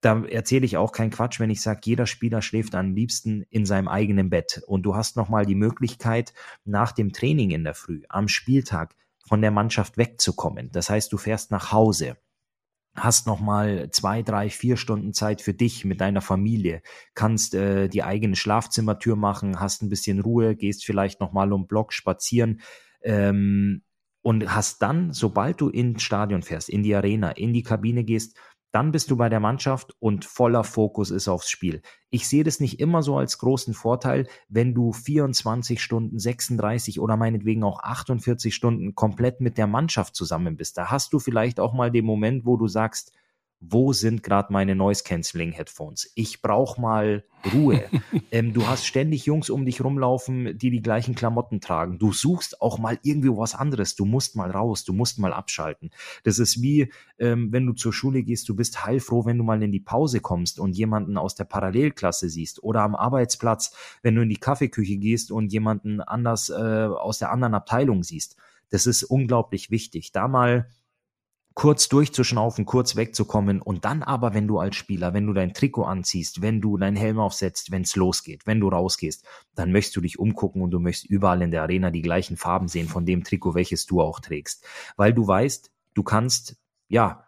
da erzähle ich auch keinen Quatsch, wenn ich sage, jeder Spieler schläft am liebsten in seinem eigenen Bett. Und du hast nochmal die Möglichkeit, nach dem Training in der Früh, am Spieltag, von der Mannschaft wegzukommen. Das heißt, du fährst nach Hause, hast nochmal zwei, drei, vier Stunden Zeit für dich mit deiner Familie, kannst äh, die eigene Schlafzimmertür machen, hast ein bisschen Ruhe, gehst vielleicht nochmal um Block spazieren. Ähm, und hast dann, sobald du ins Stadion fährst, in die Arena, in die Kabine gehst, dann bist du bei der Mannschaft und voller Fokus ist aufs Spiel. Ich sehe das nicht immer so als großen Vorteil, wenn du 24 Stunden, 36 oder meinetwegen auch 48 Stunden komplett mit der Mannschaft zusammen bist. Da hast du vielleicht auch mal den Moment, wo du sagst, wo sind gerade meine Noise Cancelling Headphones? Ich brauche mal Ruhe. [LAUGHS] ähm, du hast ständig Jungs um dich rumlaufen, die die gleichen Klamotten tragen. Du suchst auch mal irgendwie was anderes. Du musst mal raus, du musst mal abschalten. Das ist wie, ähm, wenn du zur Schule gehst, du bist heilfroh, wenn du mal in die Pause kommst und jemanden aus der Parallelklasse siehst oder am Arbeitsplatz, wenn du in die Kaffeeküche gehst und jemanden anders äh, aus der anderen Abteilung siehst. Das ist unglaublich wichtig. Da mal kurz durchzuschnaufen, kurz wegzukommen und dann aber, wenn du als Spieler, wenn du dein Trikot anziehst, wenn du deinen Helm aufsetzt, wenn es losgeht, wenn du rausgehst, dann möchtest du dich umgucken und du möchtest überall in der Arena die gleichen Farben sehen von dem Trikot, welches du auch trägst, weil du weißt, du kannst ja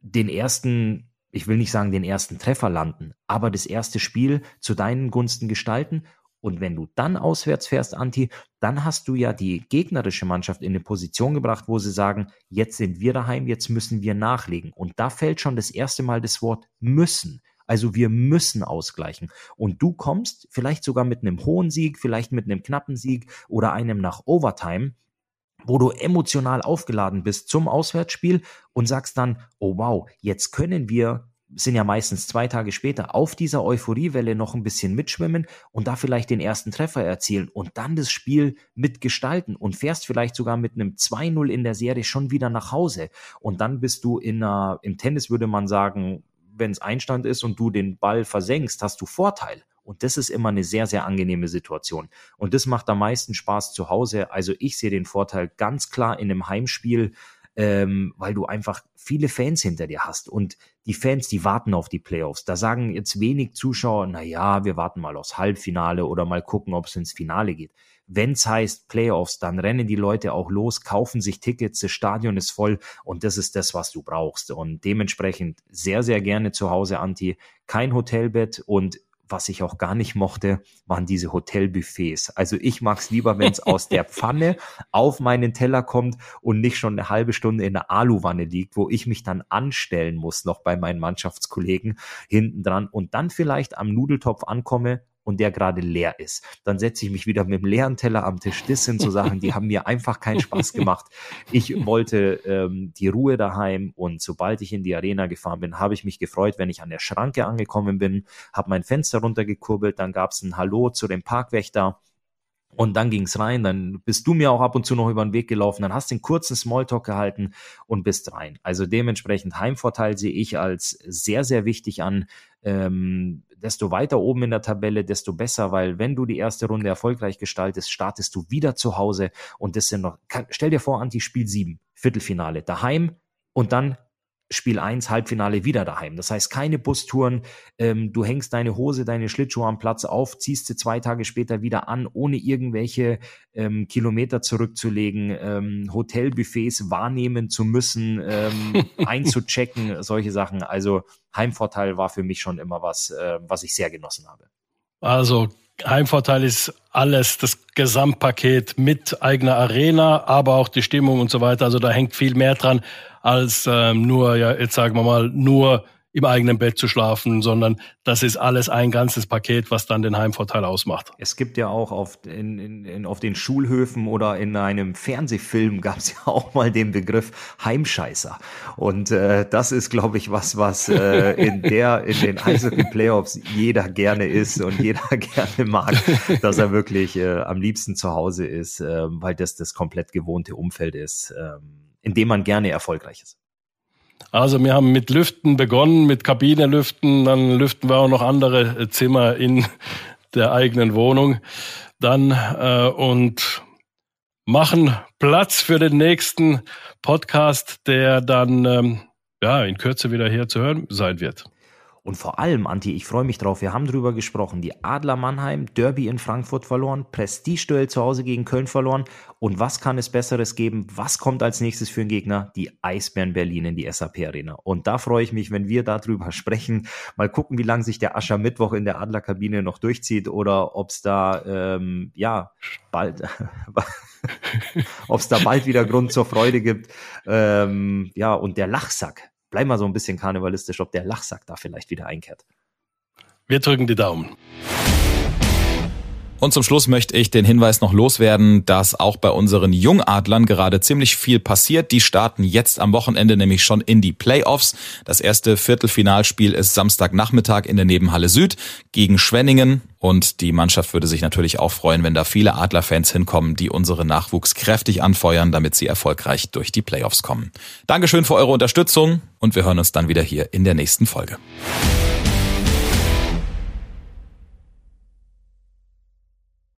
den ersten ich will nicht sagen den ersten Treffer landen, aber das erste Spiel zu deinen Gunsten gestalten und wenn du dann auswärts fährst, Anti, dann hast du ja die gegnerische Mannschaft in eine Position gebracht, wo sie sagen, jetzt sind wir daheim, jetzt müssen wir nachlegen. Und da fällt schon das erste Mal das Wort müssen. Also wir müssen ausgleichen. Und du kommst vielleicht sogar mit einem hohen Sieg, vielleicht mit einem knappen Sieg oder einem nach Overtime, wo du emotional aufgeladen bist zum Auswärtsspiel und sagst dann, oh wow, jetzt können wir sind ja meistens zwei Tage später auf dieser Euphoriewelle noch ein bisschen mitschwimmen und da vielleicht den ersten Treffer erzielen und dann das Spiel mitgestalten und fährst vielleicht sogar mit einem 2-0 in der Serie schon wieder nach Hause und dann bist du in einer, im Tennis würde man sagen, wenn es Einstand ist und du den Ball versenkst, hast du Vorteil. Und das ist immer eine sehr, sehr angenehme Situation. Und das macht am meisten Spaß zu Hause. Also ich sehe den Vorteil ganz klar in einem Heimspiel, ähm, weil du einfach viele Fans hinter dir hast. Und die Fans, die warten auf die Playoffs. Da sagen jetzt wenig Zuschauer, na ja, wir warten mal aufs Halbfinale oder mal gucken, ob es ins Finale geht. Wenn es heißt Playoffs, dann rennen die Leute auch los, kaufen sich Tickets, das Stadion ist voll und das ist das, was du brauchst. Und dementsprechend sehr, sehr gerne zu Hause, Anti. Kein Hotelbett und was ich auch gar nicht mochte, waren diese Hotelbuffets. Also ich mag es lieber, wenn es aus der [LAUGHS] Pfanne auf meinen Teller kommt und nicht schon eine halbe Stunde in der Aluwanne liegt, wo ich mich dann anstellen muss, noch bei meinen Mannschaftskollegen hinten dran und dann vielleicht am Nudeltopf ankomme und der gerade leer ist. Dann setze ich mich wieder mit dem leeren Teller am Tisch. Das sind so Sachen, die haben mir einfach keinen Spaß gemacht. Ich wollte ähm, die Ruhe daheim und sobald ich in die Arena gefahren bin, habe ich mich gefreut, wenn ich an der Schranke angekommen bin, habe mein Fenster runtergekurbelt, dann gab es ein Hallo zu dem Parkwächter und dann ging's rein, dann bist du mir auch ab und zu noch über den Weg gelaufen, dann hast einen kurzen Smalltalk gehalten und bist rein. Also dementsprechend Heimvorteil sehe ich als sehr, sehr wichtig an. Ähm, desto weiter oben in der Tabelle, desto besser, weil wenn du die erste Runde erfolgreich gestaltest, startest du wieder zu Hause und das sind noch, kann, stell dir vor, Anti Spiel 7, Viertelfinale, daheim und dann Spiel 1, Halbfinale wieder daheim. Das heißt, keine Bustouren. Ähm, du hängst deine Hose, deine Schlittschuhe am Platz auf, ziehst sie zwei Tage später wieder an, ohne irgendwelche ähm, Kilometer zurückzulegen, ähm, Hotelbuffets wahrnehmen zu müssen, ähm, [LAUGHS] einzuchecken, solche Sachen. Also Heimvorteil war für mich schon immer was, äh, was ich sehr genossen habe. Also Heimvorteil ist alles, das Gesamtpaket mit eigener Arena, aber auch die Stimmung und so weiter. Also da hängt viel mehr dran als ähm, nur, ja, jetzt sagen wir mal, nur im eigenen Bett zu schlafen, sondern das ist alles ein ganzes Paket, was dann den Heimvorteil ausmacht. Es gibt ja auch auf, in, in, in, auf den Schulhöfen oder in einem Fernsehfilm [LAUGHS] gab es ja auch mal den Begriff Heimscheißer. Und äh, das ist, glaube ich, was, was äh, in der, in den Eishockey-Playoffs jeder gerne ist und jeder [LAUGHS] gerne mag, dass er wirklich äh, am liebsten zu Hause ist, äh, weil das das komplett gewohnte Umfeld ist, äh, in dem man gerne erfolgreich ist. Also wir haben mit Lüften begonnen, mit Kabinenlüften, dann lüften wir auch noch andere Zimmer in der eigenen Wohnung. Dann äh, und machen Platz für den nächsten Podcast, der dann ähm, ja in Kürze wieder hier zu hören sein wird. Und vor allem, Anti, ich freue mich drauf, wir haben drüber gesprochen. Die Adler Mannheim, Derby in Frankfurt verloren, Prestige-Duell zu Hause gegen Köln verloren. Und was kann es Besseres geben? Was kommt als nächstes für einen Gegner? Die Eisbären Berlin in die SAP Arena. Und da freue ich mich, wenn wir darüber [LAUGHS] sprechen. Mal gucken, wie lange sich der Ascher Mittwoch in der Adlerkabine noch durchzieht oder ob es da, ähm, ja, bald, [LAUGHS] ob es da bald wieder Grund zur Freude gibt. Ähm, ja, und der Lachsack, bleib mal so ein bisschen karnevalistisch, ob der Lachsack da vielleicht wieder einkehrt. Wir drücken die Daumen. Und zum Schluss möchte ich den Hinweis noch loswerden, dass auch bei unseren Jungadlern gerade ziemlich viel passiert. Die starten jetzt am Wochenende nämlich schon in die Playoffs. Das erste Viertelfinalspiel ist Samstagnachmittag in der Nebenhalle Süd gegen Schwenningen. Und die Mannschaft würde sich natürlich auch freuen, wenn da viele Adlerfans hinkommen, die unsere Nachwuchs kräftig anfeuern, damit sie erfolgreich durch die Playoffs kommen. Dankeschön für eure Unterstützung und wir hören uns dann wieder hier in der nächsten Folge.